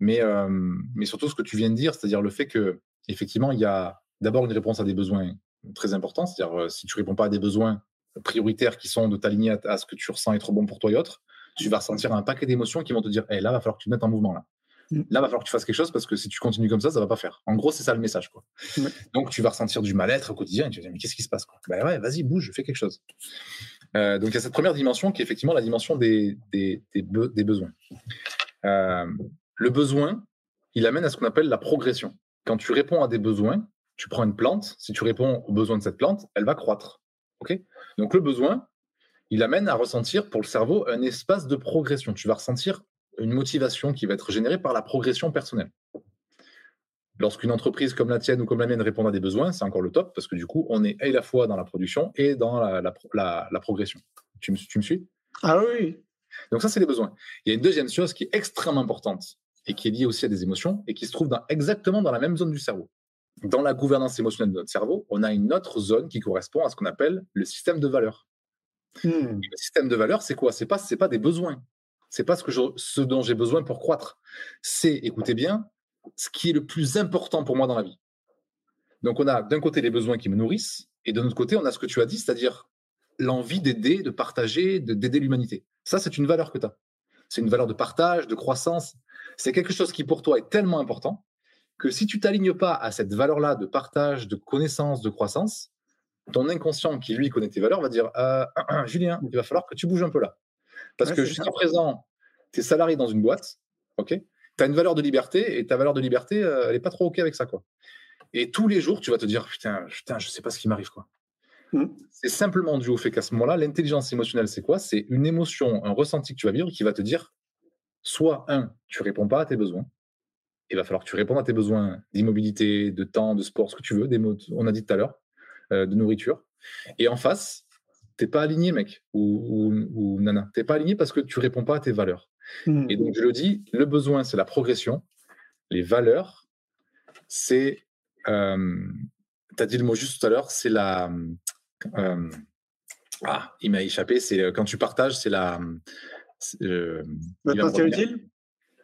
Mais, euh, mais surtout ce que tu viens de dire, c'est-à-dire le fait que effectivement, il y a d'abord une réponse à des besoins très importants. C'est-à-dire euh, si tu réponds pas à des besoins prioritaires qui sont de t'aligner à, ce que tu ressens être bon pour toi et autres, tu vas ressentir un paquet d'émotions qui vont te dire, hé, là, va falloir que tu te mettes en mouvement là. Mm. Là, va falloir que tu fasses quelque chose parce que si tu continues comme ça, ça va pas faire. En gros, c'est ça le message. Quoi. Donc, tu vas ressentir du mal-être au quotidien et tu vas dire, mais qu'est-ce qui se passe quoi? Ben ouais, vas-y, bouge, fais quelque chose. Euh, donc, il y a cette première dimension qui est effectivement la dimension des, des, des, besoins. Euh, le besoin, il amène à ce qu'on appelle la progression. Quand tu réponds à des besoins, tu prends une plante, si tu réponds aux besoins de cette plante, elle va croître. ok? Donc, le besoin, il amène à ressentir pour le cerveau un espace de progression. Tu vas ressentir une motivation qui va être générée par la progression personnelle. Lorsqu'une entreprise comme la tienne ou comme la mienne répond à des besoins, c'est encore le top parce que du coup, on est à la fois dans la production et dans la, progression. Tu me, tu me suis? Ah oui. Donc ça, c'est les besoins. Il y a une deuxième chose qui est extrêmement importante et qui est liée aussi à des émotions et qui se trouve dans, exactement dans la même zone du cerveau. Dans la gouvernance émotionnelle de notre cerveau, on a une autre zone qui correspond à ce qu'on appelle le système de valeurs. Hmm. Le système de valeurs, c'est quoi? C'est pas, c'est pas des besoins. C'est pas ce, que ce dont j'ai besoin pour croître. C'est, écoutez bien, ce qui est le plus important pour moi dans la vie. Donc, on a d'un côté les besoins qui me nourrissent, et de l'autre côté, on a ce que tu as dit, c'est-à-dire l'envie d'aider, de partager, d'aider l'humanité. Ça, c'est une valeur que tu as. C'est une valeur de partage, de croissance. C'est quelque chose qui, pour toi, est tellement important que si tu t'alignes pas à cette valeur-là de partage, de connaissance, de croissance, ton inconscient qui, lui, connaît tes valeurs, va dire euh, Julien, il va falloir que tu bouges un peu là. Parce que jusqu'à présent, tu es salarié dans une boîte, ok Tu as une valeur de liberté et ta valeur de liberté, euh, elle n'est pas trop ok avec ça, quoi. Et tous les jours, tu vas te dire putain, putain, je sais pas ce qui m'arrive, quoi. Mmh. C'est simplement dû au fait qu'à ce moment-là, l'intelligence émotionnelle, c'est quoi? C'est une émotion, un ressenti que tu vas vivre qui va te dire soit un, tu réponds pas à tes besoins. Il va falloir que tu répondes à tes besoins d'immobilité, de temps, de sport, ce que tu veux, des mots, on a dit tout à l'heure, de nourriture. Et en face, t'es pas aligné, mec, ou, ou, nana. T'es pas aligné parce que tu réponds pas à tes valeurs. Hmm. Et donc, je le dis, le besoin, c'est la progression. Les valeurs, c'est. Euh, tu as dit le mot juste tout à l'heure, c'est la. Euh, ah, il m'a échappé. C'est euh, quand tu partages, c'est la. Euh, utile?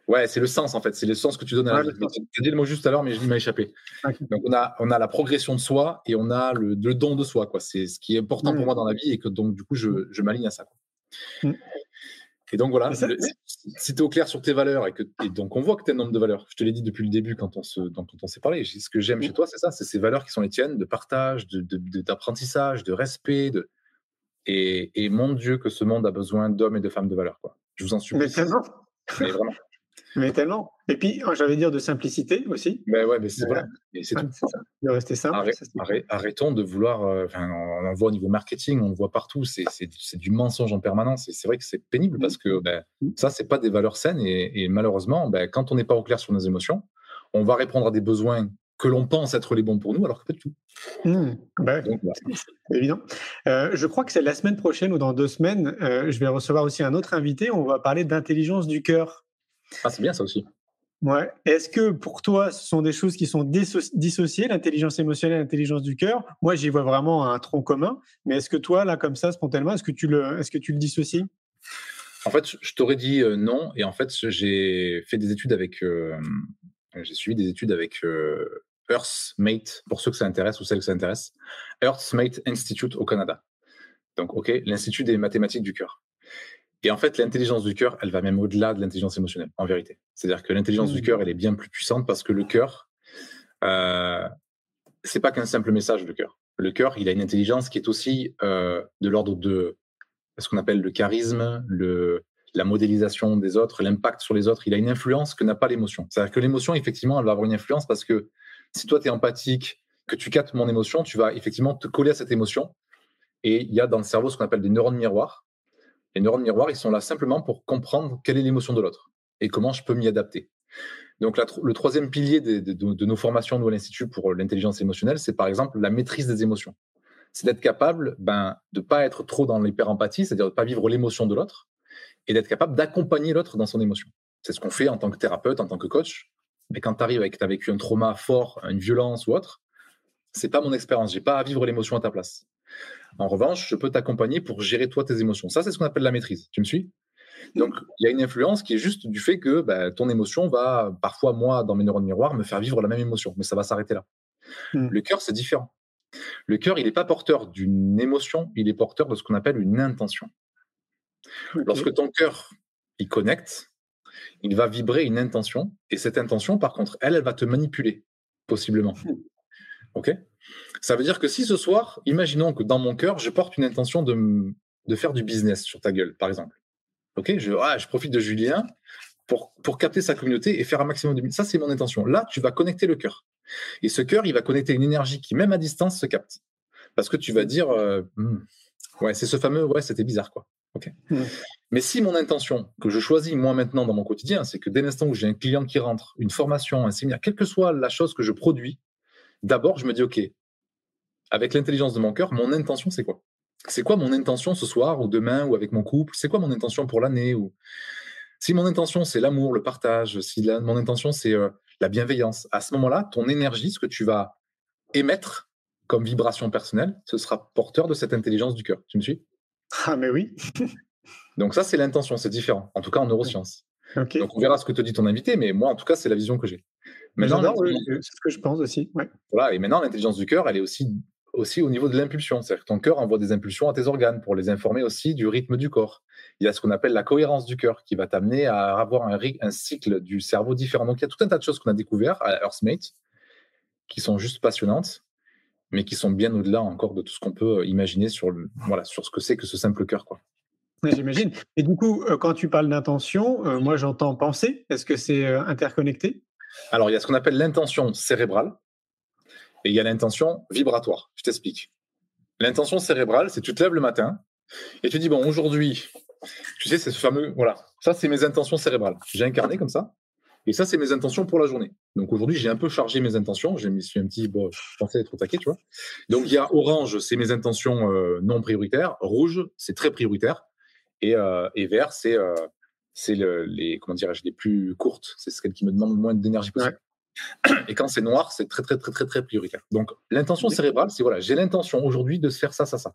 Ouais, c'est le sens en fait, c'est le sens que tu donnes à la vie. Tu dit le mot juste alors, mais il m'a échappé. Donc on a, on a la progression de soi et on a le, don de soi. Quoi. C'est ce qui est important pour mmh. moi dans la vie et que donc du coup je, je m'aligne à ça. Quoi. Mmh. Et donc voilà, si tu es au clair sur tes valeurs et que et donc on voit que tu as un nombre de valeurs. Je te l'ai dit depuis le début quand on se, on s'est parlé. Ce que j'aime mmh. chez toi, c'est ça, c'est ces valeurs qui sont les tiennes de partage, d'apprentissage, de, de, respect. De... Et, et, mon Dieu que ce monde a besoin d'hommes et de femmes de valeur. Quoi. Je vous en supplie. Mais, mais vraiment. Mais tellement. Et puis, j'allais dire de simplicité aussi. Ben ouais, mais c'est vrai. c'est tout. De rester simple. arrêtons de vouloir. Euh, on en voit au niveau marketing, on le voit partout. C'est du mensonge en permanence. Et c'est vrai que c'est pénible parce que ben, mmh. ça, c'est pas des valeurs saines. Et, malheureusement, ben, quand on n'est pas au clair sur nos émotions, on va répondre à des besoins que l'on pense être les bons pour nous, alors que pas du tout. Mmh, c'est évident. Euh, je crois que c'est la semaine prochaine ou dans deux semaines, euh, je vais recevoir aussi un autre invité. On va parler d'intelligence du cœur. Ah, c'est bien ça aussi. Ouais. Est-ce que pour toi, ce sont des choses qui sont dissociées, l'intelligence émotionnelle et l'intelligence du cœur? Moi, j'y vois vraiment un tronc commun. Mais est-ce que toi, là, comme ça, spontanément, est-ce que tu le, est-ce que tu le dissocies? En fait, je t'aurais dit non. Et en fait, j'ai fait des études avec, j'ai suivi des études avec EarthMate, pour ceux que ça intéresse ou celles que ça intéresse, EarthMate Institute au Canada. Donc, OK, l'Institut des mathématiques du cœur. Et en fait, l'intelligence du cœur, elle va même au-delà de l'intelligence émotionnelle, en vérité. C'est-à-dire que l'intelligence du mmh. cœur, elle est bien plus puissante parce que le cœur, euh, c'est pas qu'un simple message, le cœur. Le cœur, il a une intelligence qui est aussi euh, de l'ordre de ce qu'on appelle le charisme, le, la modélisation des autres, l'impact sur les autres. Il a une influence que n'a pas l'émotion. C'est-à-dire que l'émotion, effectivement, elle va avoir une influence parce que si toi, tu es empathique, que tu captes mon émotion, tu vas effectivement te coller à cette émotion. Et il y a dans le cerveau ce qu'on appelle des neurones miroirs. Les neurones miroirs, ils sont là simplement pour comprendre quelle est l'émotion de l'autre et comment je peux m'y adapter. Donc, le troisième pilier de, nos formations, nous, à l'Institut pour l'intelligence émotionnelle, c'est par exemple la maîtrise des émotions. C'est d'être capable ben, de ne pas être trop dans l'hyper-empathie, c'est-à-dire de ne pas vivre l'émotion de l'autre, et d'être capable d'accompagner l'autre dans son émotion. C'est ce qu'on fait en tant que thérapeute, en tant que coach. Mais quand tu arrives avec, tu as vécu un trauma fort, une violence ou autre, c'est pas mon expérience. J'ai pas à vivre l'émotion à ta place. En revanche, je peux t'accompagner pour gérer toi tes émotions. Ça, c'est ce qu'on appelle la maîtrise. Tu me suis? Donc, il y a une influence qui est juste du fait que bah, ton émotion va, parfois, moi, dans mes neurones miroirs, me faire vivre la même émotion. Mais ça va s'arrêter là. Hmm. Le cœur, c'est différent. Le cœur, il n'est pas porteur d'une émotion, il est porteur de ce qu'on appelle une intention. Lorsque ton cœur, il connecte, il va vibrer une intention. Et cette intention, par contre, elle, elle va te manipuler, possiblement. Hmm. OK Ça veut dire que si ce soir, imaginons que dans mon cœur, je porte une intention de, de faire du business sur ta gueule, par exemple. OK je, ah, je profite de Julien pour, pour capter sa communauté et faire un maximum de... Ça, c'est mon intention. Là, tu vas connecter le cœur. Et ce cœur, il va connecter une énergie qui, même à distance, se capte. Parce que tu vas dire, euh, hmm, ouais, c'est ce fameux, ouais, c'était bizarre, quoi. OK. Mais si mon intention que je choisis moi maintenant dans mon quotidien, c'est que dès l'instant où j'ai un client qui rentre, une formation, un séminaire, quelle que soit la chose que je produis, d'abord je me dis OK, avec l'intelligence de mon cœur, mon intention c'est quoi? C'est quoi mon intention ce soir ou demain ou avec mon couple? C'est quoi mon intention pour l'année ou si mon intention c'est l'amour, le partage, si mon intention c'est euh, la bienveillance, à ce moment-là, ton énergie, ce que tu vas émettre comme vibration personnelle, ce sera porteur de cette intelligence du cœur. Tu me suis? Ah, mais oui. Donc, ça, c'est l'intention, c'est différent, en tout cas en neurosciences. Donc, on verra ce que te dit ton invité, mais moi, en tout cas, c'est la vision que j'ai. Maintenant, c'est ce que je pense aussi. Voilà, et maintenant, l'intelligence du cœur, elle est aussi, aussi au niveau de l'impulsion. C'est-à-dire que ton cœur envoie des impulsions à tes organes pour les informer aussi du rythme du corps. Il y a ce qu'on appelle la cohérence du cœur qui va t'amener à avoir un, un, cycle du cerveau différent. Donc, il y a tout un tas de choses qu'on a découvert à EarthMate qui sont juste passionnantes mais qui sont bien au-delà encore de tout ce qu'on peut euh, imaginer sur, le, voilà, sur ce que c'est que ce simple cœur. Quoi. J'imagine. Et du coup, euh, quand tu parles d'intention, euh, moi j'entends penser. Est-ce que c'est interconnecté? Alors, il y a ce qu'on appelle l'intention cérébrale et il y a l'intention vibratoire. Je t'explique. L'intention cérébrale, c'est tu te lèves le matin et tu dis, bon, aujourd'hui, tu sais, c'est ce fameux, voilà, ça c'est mes intentions cérébrales. J'ai incarné comme ça. Et ça, c'est mes intentions pour la journée. Donc aujourd'hui, j'ai un peu chargé mes intentions. Je me suis un petit, bon, je pensais être au taquet, tu vois. Donc il y a orange, c'est mes intentions euh, non prioritaires. Rouge, c'est très prioritaire. Et, euh, vert, c'est euh, c'est le, les comment dirais-je les plus courtes. C'est celles qui me demandent le moins d'énergie possible. Et quand c'est noir, c'est très très très très très prioritaire. Donc l'intention cérébrale, c'est voilà, j'ai l'intention aujourd'hui de se faire ça, ça, ça.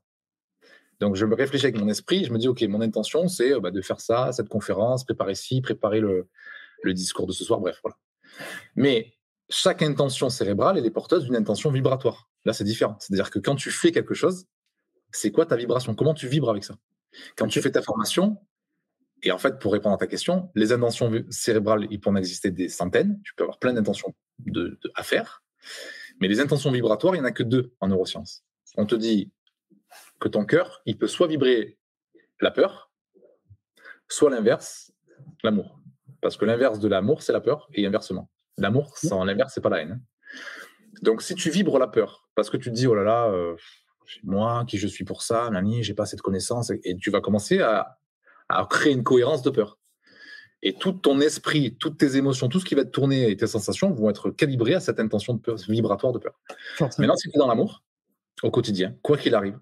Donc je me réfléchis avec mon esprit, je me dis ok, mon intention c'est bah, de faire ça, cette conférence, préparer ci, préparer le, le discours de ce soir, bref, voilà. Mais chaque intention cérébrale, elle est porteuse d'une intention vibratoire. Là, c'est différent. C'est-à-dire que quand tu fais quelque chose, c'est quoi ta vibration? Comment tu vibres avec ça? Quand tu fais ta formation, et en fait, pour répondre à ta question, les intentions cérébrales, il peut en exister des centaines. Tu peux avoir plein d'intentions de, à faire. Mais les intentions vibratoires, il n'y en a que deux en neurosciences. On te dit que ton cœur, il peut soit vibrer la peur, soit l'inverse, l'amour. Parce que l'inverse de l'amour, c'est la peur, et inversement. L'amour, sans l'inverse, c'est pas la haine. Donc, si tu vibres la peur, parce que tu te dis, oh là là, euh, moi, qui je suis pour ça, nani, j'ai pas assez de connaissances, et, tu vas commencer à, créer une cohérence de peur. Et tout ton esprit, toutes tes émotions, tout ce qui va te tourner et tes sensations vont être calibrés à cette intention de peur, vibratoire de peur. Maintenant, si tu es dans l'amour, au quotidien, quoi qu'il arrive,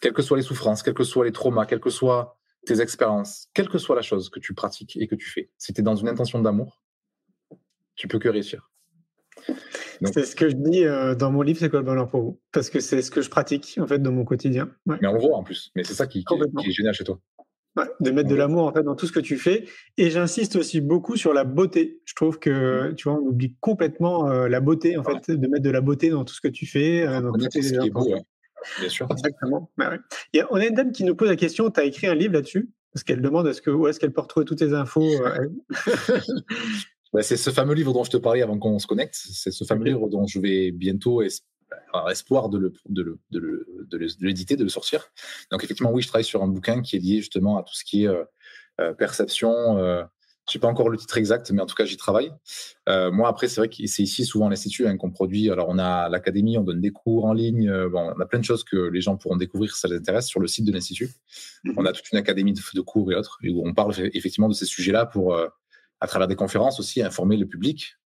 quelles que soient les souffrances, quels que soient les traumas, quelles que soient tes expériences, quelle que soit la chose que tu pratiques et que tu fais, si tu es dans une intention d'amour, tu peux que réussir. C'est ce que je dis euh, dans mon livre, c'est quoi le bonheur pour vous? Parce que c'est ce que je pratique en fait dans mon quotidien. Mais on le voit en plus. Mais c'est ça qui, est génial chez toi. De mettre de l'amour en fait dans tout ce que tu fais. Et j'insiste aussi beaucoup sur la beauté. Je trouve que mmh. tu vois, on oublie complètement euh, la beauté en fait, de mettre de la beauté dans tout ce que tu fais. Euh, dans ce qui est beau, Bien sûr. Exactement. Bah on a une dame qui nous pose la question. Tu as écrit un livre là-dessus? Parce qu'elle demande est-ce que, où est-ce qu'elle peut retrouver toutes tes infos. Bah, c'est ce fameux livre dont je te parlais avant qu'on se connecte. C'est ce fameux livre dont je vais bientôt avoir espoir de le, de, le, de, le, de, l'éditer, de le sortir. Donc effectivement, oui, je travaille sur un bouquin qui est lié justement à tout ce qui est euh, euh, perception. Euh, je sais pas encore le titre exact, mais en tout cas, j'y travaille. Euh, moi, après, c'est vrai que c'est ici souvent l'Institut hein, qu'on produit. Alors, on a l'académie, on donne des cours en ligne. bon, on a plein de choses que les gens pourront découvrir si ça les intéresse sur le site de l'Institut. Mhm. On a toute une académie de, de, cours et autres, où on parle effectivement de ces sujets-là pour à travers des conférences aussi, informer le public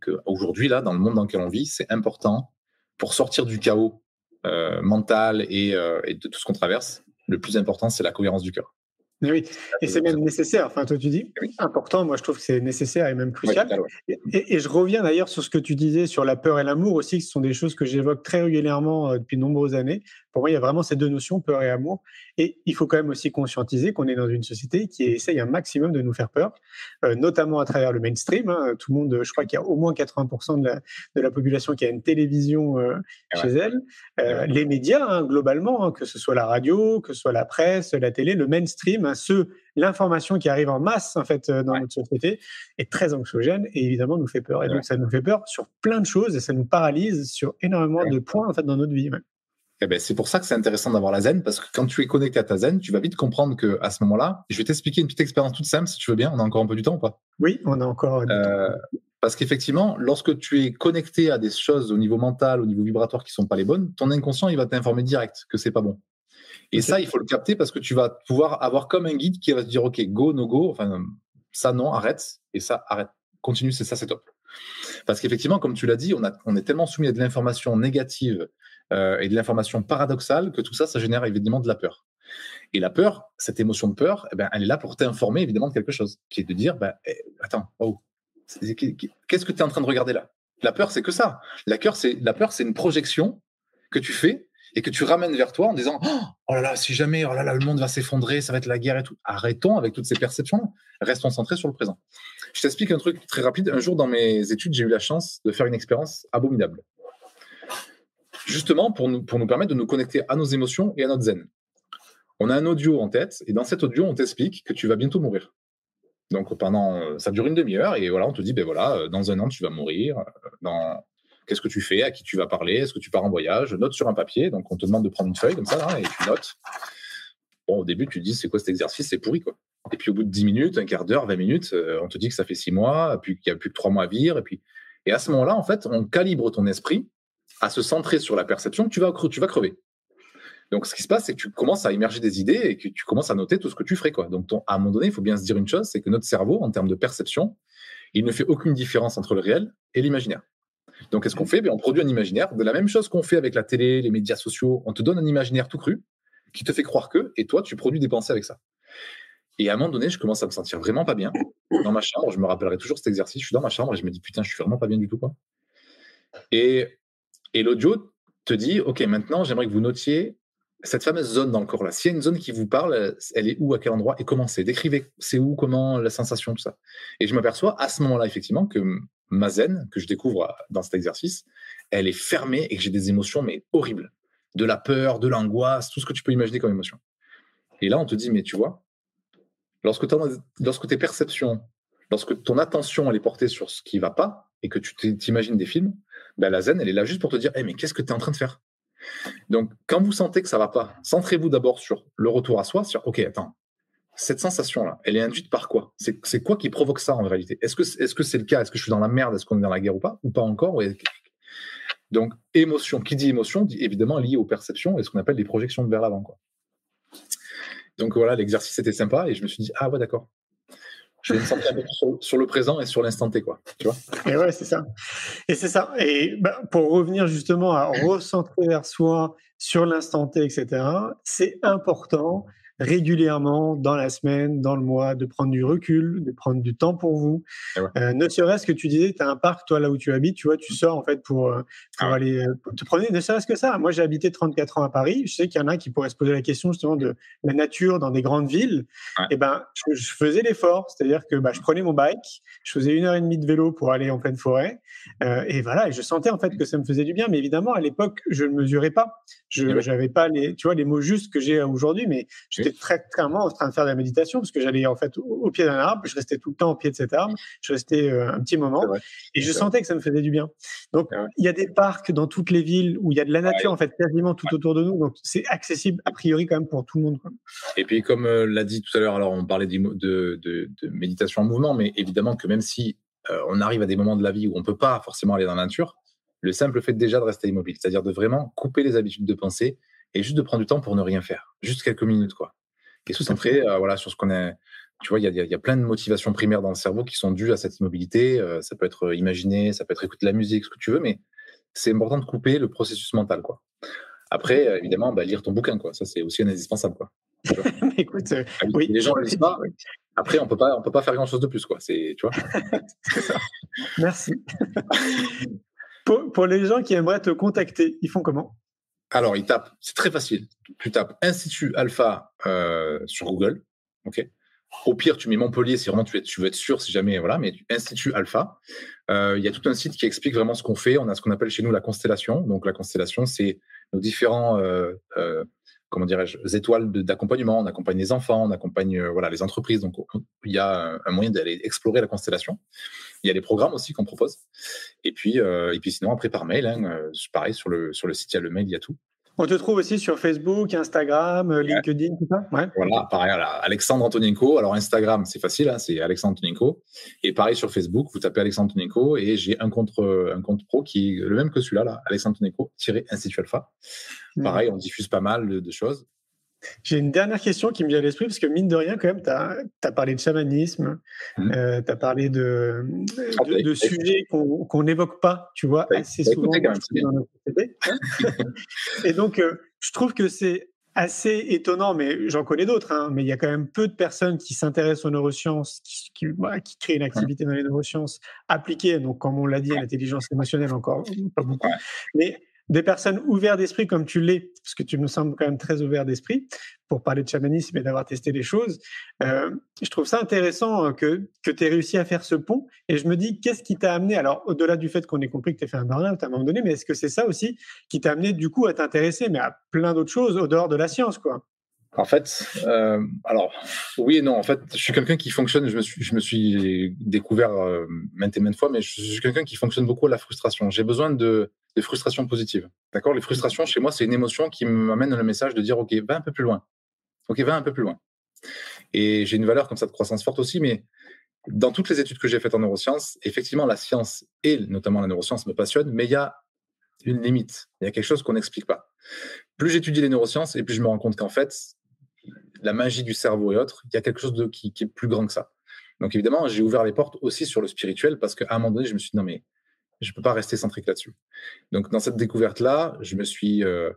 qu'aujourd'hui, là, dans le monde dans lequel on vit, c'est important pour sortir du chaos euh, mental et, euh, et, de tout ce qu'on traverse. Le plus important, c'est la cohérence du cœur. Oui, et c'est même nécessaire. Enfin, toi, tu dis important. Moi, je trouve que c'est nécessaire et même crucial. et, je reviens d'ailleurs sur ce que tu disais sur la peur et l'amour aussi, ce sont des choses que j'évoque très régulièrement euh, depuis de nombreuses années. Pour moi, il y a vraiment ces deux notions, peur et amour. Et il faut quand même aussi conscientiser qu'on est dans une société qui essaye un maximum de nous faire peur, euh, notamment à travers le mainstream. Hein. Tout le monde, je crois qu'il y a au moins 80% de la, de la, population qui a une télévision euh, chez elle. les médias, hein, globalement, hein, que ce soit la radio, que ce soit la presse, la télé, le mainstream, ce, l'information qui arrive en masse en fait euh, dans notre société est très anxiogène et évidemment nous fait peur. Et donc ça nous fait peur sur plein de choses et ça nous paralyse sur énormément de points en fait dans notre vie. Eh ben, c'est pour ça que c'est intéressant d'avoir la zen, parce que quand tu es connecté à ta zen, tu vas vite comprendre que à ce moment-là, je vais t'expliquer une petite expérience toute simple, si tu veux bien. On a encore un peu du temps ou pas? Oui, on a encore. Euh, parce qu'effectivement, lorsque tu es connecté à des choses au niveau mental, au niveau vibratoire qui sont pas les bonnes, ton inconscient il va t'informer direct que c'est pas bon. Et ça, il faut le capter parce que tu vas pouvoir avoir comme un guide qui va te dire, OK, go, no go, enfin, ça, non, arrête, et ça, arrête, continue, c'est ça, c'est top. Parce qu'effectivement, comme tu l'as dit, on, a, on est tellement soumis à de l'information négative euh, et de l'information paradoxale que tout ça, ça génère évidemment de la peur. Et la peur, cette émotion de peur, eh ben, elle est là pour t'informer évidemment de quelque chose, qui est de dire, ben, eh, attends, oh, qu'est-ce que tu es en train de regarder là? La peur, c'est que ça. La, la peur, c'est une projection que tu fais et que tu ramènes vers toi en disant oh là là si jamais oh là là le monde va s'effondrer ça va être la guerre et tout. Arrêtons avec toutes ces perceptions restons centrés sur le présent. Je t'explique un truc très rapide. Un jour dans mes études j'ai eu la chance de faire une expérience abominable justement pour nous pour nous permettre de nous connecter à nos émotions et à notre zen on a un audio en tête et dans cet audio on t'explique que tu vas bientôt mourir donc pendant ça dure une demi-heure et voilà on te dit ben voilà dans un an tu vas mourir dans Qu'est-ce que tu fais? À qui tu vas parler? Est-ce que tu pars en voyage? Note sur un papier. Donc, on te demande de prendre une feuille comme ça, et tu notes. Bon, au début, tu te dis, c'est quoi cet exercice? C'est pourri, quoi. Et puis, au bout de 10 minutes, un quart d'heure, 20 minutes, euh, on te dit que ça fait 6 mois, puis qu'il n'y a plus que 3 mois à vivre. Et, puis... et à ce moment-là, en fait, on calibre ton esprit à se centrer sur la perception tu vas, tu vas crever. Donc, ce qui se passe, c'est que tu commences à immerger des idées et que tu commences à noter tout ce que tu ferais. Quoi. Donc, à un moment donné, il faut bien se dire une chose, c'est que notre cerveau, en termes de perception, il ne fait aucune différence entre le réel et l'imaginaire. Donc, qu'est-ce qu'on fait? Ben, On produit un imaginaire de la même chose qu'on fait avec la télé, les médias sociaux. On te donne un imaginaire tout cru qui te fait croire que, et toi, tu produis des pensées avec ça. Et à un moment donné, je commence à me sentir vraiment pas bien dans ma chambre. Je me rappellerai toujours cet exercice. Je suis dans ma chambre et je me dis, putain, je suis vraiment pas bien du tout. Quoi. Et, et l'audio te dit, OK, maintenant, j'aimerais que vous notiez cette fameuse zone dans le corps là. S'il y a une zone qui vous parle, elle est où, à quel endroit et comment c'est? Décrivez, c'est où, comment, la sensation, tout ça. Et je m'aperçois à ce moment-là, effectivement, que ma zen, que je découvre dans cet exercice, elle est fermée et que j'ai des émotions, mais horribles. De la peur, de l'angoisse, tout ce que tu peux imaginer comme émotion. Et là, on te dit, mais tu vois, lorsque, lorsque tes perceptions, lorsque ton attention, elle est portée sur ce qui va pas et que tu t'imagines des films, ben la zen, elle est là juste pour te dire, hey, mais qu'est-ce que tu es en train de faire? Donc, quand vous sentez que ça va pas, centrez-vous d'abord sur le retour à soi, sur, OK, attends, cette sensation-là, elle est induite par quoi? C'est quoi qui provoque ça en réalité? Est-ce que c'est -ce c'est le cas? Est-ce que je suis dans la merde? Est-ce qu'on est dans la guerre ou pas? Ou pas encore? Donc, émotion, qui dit émotion, dit évidemment lié aux perceptions et ce qu'on appelle les projections vers l'avant. Donc voilà, l'exercice était sympa et je me suis dit, ah ouais, d'accord. Je vais me sentir un peu sur, sur, le présent et sur l'instant T, quoi. Tu vois? Et ouais, c'est ça. Et c'est ça. Et bah, pour revenir justement à recentrer vers soi sur l'instant T, etc., c'est important régulièrement dans la semaine, dans le mois, de prendre du recul, de prendre du temps pour vous. Ouais. Euh, ne serait-ce que tu disais, tu as un parc, toi, là où tu habites, tu vois, tu sors en fait pour, euh, pour ah. aller pour te promener, ne serait-ce que ça. Moi, j'ai habité 34 ans à Paris. Je sais qu'il y en a qui pourraient se poser la question justement de la nature dans des grandes villes. Ouais. Et ben, je, je faisais l'effort, c'est-à-dire que bah, je prenais mon bike, je faisais une heure et demie de vélo pour aller en pleine forêt. Euh, et voilà, et je sentais en fait que ça me faisait du bien. Mais évidemment, à l'époque, je ne mesurais pas. Je n'avais pas les, tu vois, les mots justes que j'ai aujourd'hui, mais je j'étais très clairement en train de faire de la méditation parce que j'allais en fait au, au pied d'un arbre, je restais tout le temps au pied de cet arbre, je restais euh, un petit moment et je sentais que ça me faisait du bien. Donc il y a des parcs dans toutes les villes où il y a de la nature en fait quasiment tout autour de nous, donc c'est accessible a priori quand même pour tout le monde. Quoi. Et puis comme euh, l'a dit tout à l'heure, alors on parlait de, de, de, de, méditation en mouvement, mais évidemment que même si euh, on arrive à des moments de la vie où on peut pas forcément aller dans la nature, le simple fait déjà de rester immobile, c'est-à-dire de vraiment couper les habitudes de pensée et juste de prendre du temps pour ne rien faire, juste quelques minutes quoi et se centrer euh, voilà, sur ce qu'on est. Tu vois, il y a, y a, plein de motivations primaires dans le cerveau qui sont dues à cette immobilité. Euh, ça peut être imaginer, ça peut être écouter de la musique, ce que tu veux, mais c'est important de couper le processus mental. Quoi. Après, euh, évidemment, bah, lire ton bouquin, quoi. ça c'est aussi indispensable. Quoi. Écoute, ah oui, les gens ne le lisent pas. Après, on peut pas, on peut pas faire grand chose de plus, quoi. C'est, tu vois? Merci. pour, pour les gens qui aimeraient te contacter, ils font comment? Alors, il tape, c'est très facile. Tu tapes Institut Alpha euh, sur Google. ok? Au pire, tu mets Montpellier si vraiment tu, veux être sûr, si jamais, voilà, mais Institut Alpha. Euh, il y a tout un site qui explique vraiment ce qu'on fait. On a ce qu'on appelle chez nous la constellation. Donc, la constellation, c'est nos différents, euh comment dirais-je, étoiles d'accompagnement. On accompagne les enfants, on accompagne euh, voilà, les entreprises. Donc, il y a un moyen d'aller explorer la constellation. Il y a des programmes aussi qu'on propose. Et puis, euh, et puis sinon, après par mail, hein, euh, pareil, sur le, sur le site, il y a le mail, il y a tout. On te trouve aussi sur Facebook, Instagram, ouais. LinkedIn, tout ça ouais. Voilà, pareil, Alexandre Antonienko. Alors, Instagram, c'est facile, hein, c'est Alexandre Antonienko. Et pareil, sur Facebook, vous tapez Alexandre Antonienko et j'ai un compte, un compte pro qui est le même que celui-là, là, Alexandre Antonienko-Institut Alpha. Pareil, on diffuse pas mal de, de choses. J'ai une dernière question qui me vient à l'esprit, parce que mine de rien, quand même, tu as, as, parlé de chamanisme, mmh. euh, tu as parlé de, de, de sujets qu'on n'évoque pas, tu vois, assez souvent dans notre société. Et donc, euh, je trouve que c'est assez étonnant, mais j'en connais d'autres, hein, mais il y a quand même peu de personnes qui s'intéressent aux neurosciences, qui, qui, bah, qui, créent une activité dans les neurosciences appliquées, donc comme on l'a dit, à l'intelligence émotionnelle encore, pas beaucoup. Mais des personnes ouvertes d'esprit comme tu l'es, parce que tu me sembles quand même très ouvert d'esprit pour parler de chamanisme et d'avoir testé les choses. Euh, je trouve ça intéressant que, que tu aies réussi à faire ce pont. Et je me dis, qu'est-ce qui t'a amené, alors au-delà du fait qu'on ait compris que tu as fait un burn-out à un moment donné, mais est-ce que c'est ça aussi qui t'a amené du coup à t'intéresser, mais à plein d'autres choses au dehors de la science, quoi? En fait, euh, alors oui et non. En fait, je suis quelqu'un qui fonctionne. Je me suis, découvert euh, maintes et maintes fois, mais je suis quelqu'un qui fonctionne beaucoup à la frustration. J'ai besoin de, de frustration positive. D'accord? Les frustrations chez moi, c'est une émotion qui m'amène le message de dire ok, va un peu plus loin. Ok, va un peu plus loin. Et j'ai une valeur comme ça de croissance forte aussi, mais dans toutes les études que j'ai faites en neurosciences, effectivement, la science et notamment la neuroscience me passionnent, mais il y a une limite. Il y a quelque chose qu'on n'explique pas. Plus j'étudie les neurosciences, et plus je me rends compte qu'en fait, la magie du cerveau et autres, il y a quelque chose de, qui, est plus grand que ça. Donc évidemment, j'ai ouvert les portes aussi sur le spirituel parce qu'à un moment donné, je me suis dit non mais je peux pas rester centrique là-dessus. Donc dans cette découverte-là, je me suis euh,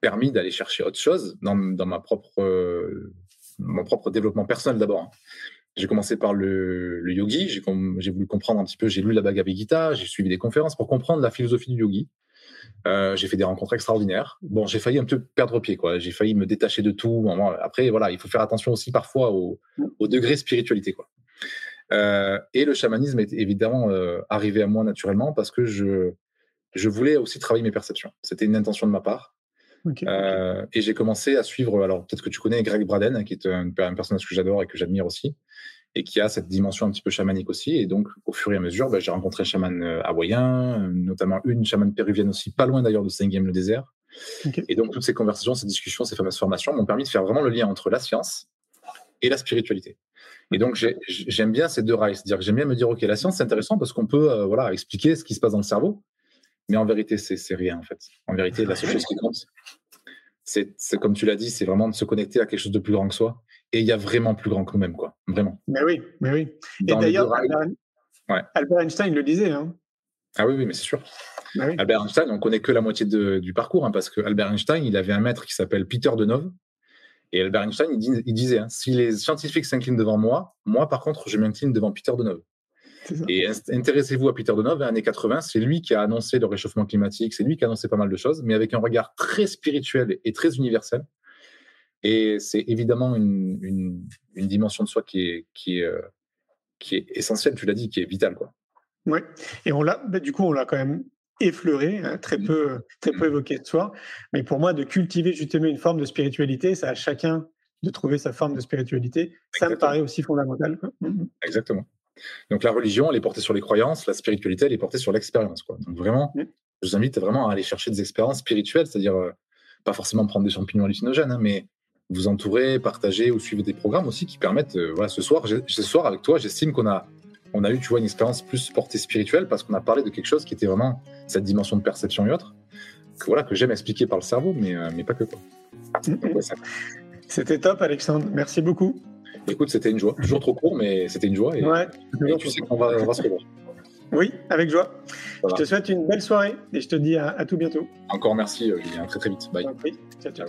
permis d'aller chercher autre chose dans, dans ma propre euh, mon propre développement personnel d'abord. Hein. J'ai commencé par le, le yogi, j'ai voulu comprendre un petit peu, j'ai lu la Bhagavad Gita, j'ai suivi des conférences pour comprendre la philosophie du yogi. Euh, j'ai fait des rencontres extraordinaires. Bon, j'ai failli un peu perdre pied, quoi. J'ai failli me détacher de tout. Après, voilà, il faut faire attention aussi parfois au, au degré spiritualité, quoi. Euh, et le chamanisme est évidemment euh, arrivé à moi naturellement parce que je, je voulais aussi travailler mes perceptions. C'était une intention de ma part. Okay. Et j'ai commencé à suivre, alors peut-être que tu connais Greg Braden, qui est un, un personnage que j'adore et que j'admire aussi, et qui a cette dimension un petit peu chamanique aussi. Et donc, au fur et à mesure, ben, j'ai rencontré des chamans euh, hawaïens, notamment une chamane péruvienne aussi, pas loin d'ailleurs de Saint-Game le désert. Okay. Et donc, toutes ces conversations, ces discussions, ces fameuses formations m'ont permis de faire vraiment le lien entre la science et la spiritualité. Et donc, j'aime bien ces deux rails. C'est-à-dire que j'aime bien me dire, OK, la science, c'est intéressant parce qu'on peut euh, voilà, expliquer ce qui se passe dans le cerveau. Mais en vérité, c'est rien, en fait. En vérité, la seule chose qui compte, c'est comme tu l'as dit, c'est vraiment de se connecter à quelque chose de plus grand que soi Et il y a vraiment plus grand que nous-mêmes, quoi. Vraiment. Mais oui, mais oui. Et Dans d'ailleurs. Albert, Ouais. Albert Einstein le disait. Hein. Ah oui, oui, mais c'est sûr. Bah oui. Albert Einstein, on connaît que la moitié de- du parcours, hein, parce que Albert Einstein, il avait un maître qui s'appelle Peter Deneuve. Et Albert Einstein, il, dis- il disait hein, si les scientifiques s'inclinent devant moi, moi, par contre, je m'incline devant Peter Deneuve. Et int- intéressez-vous à Peter Deneuve, années 80, c'est lui qui a annoncé le réchauffement climatique, c'est lui qui a annoncé pas mal de choses, mais avec un regard très spirituel et très universel. Et c'est évidemment une, une- une dimension de soi qui est, qui est, euh, qui est essentielle, tu l'as dit, qui est vitale. Quoi. Ouais. Et on l'a, bah, du coup, on l'a quand même effleuré, hein, très peu, très peu évoqué ce soir. Mais pour moi, de cultiver justement une forme de spiritualité, c'est à chacun de trouver sa forme de spiritualité. Ça me paraît aussi fondamental. quoi. Mhm. Exactement. Donc la religion, elle est portée sur les croyances, la spiritualité, elle est portée sur l'expérience. quoi. Donc vraiment, je vous invite vraiment à aller chercher des expériences spirituelles, c'est-à-dire euh, pas forcément prendre des champignons hallucinogènes, hein, mais vous entourer, partager ou suivre des programmes aussi qui permettent. euh, voilà, ce soir, ce soir avec toi, j'estime qu'on a, on a eu, tu vois, une expérience plus portée spirituelle parce qu'on a parlé de quelque chose qui était vraiment cette dimension de perception et autres. Que voilà, que j'aime expliquer par le cerveau, mais, euh, mais pas que quoi. Mhm. ouais, C'était top, Alexandre. Merci beaucoup. Écoute, c'était une joie. Toujours trop court, mais c'était une joie. Et, Ouais. et tu sais qu'on va, on va se revoir. Oui, avec joie. Voilà. Je te souhaite une belle soirée et je te dis à, à tout bientôt. Encore merci, euh, Julien. Très très vite. Bye. Ciao, ciao.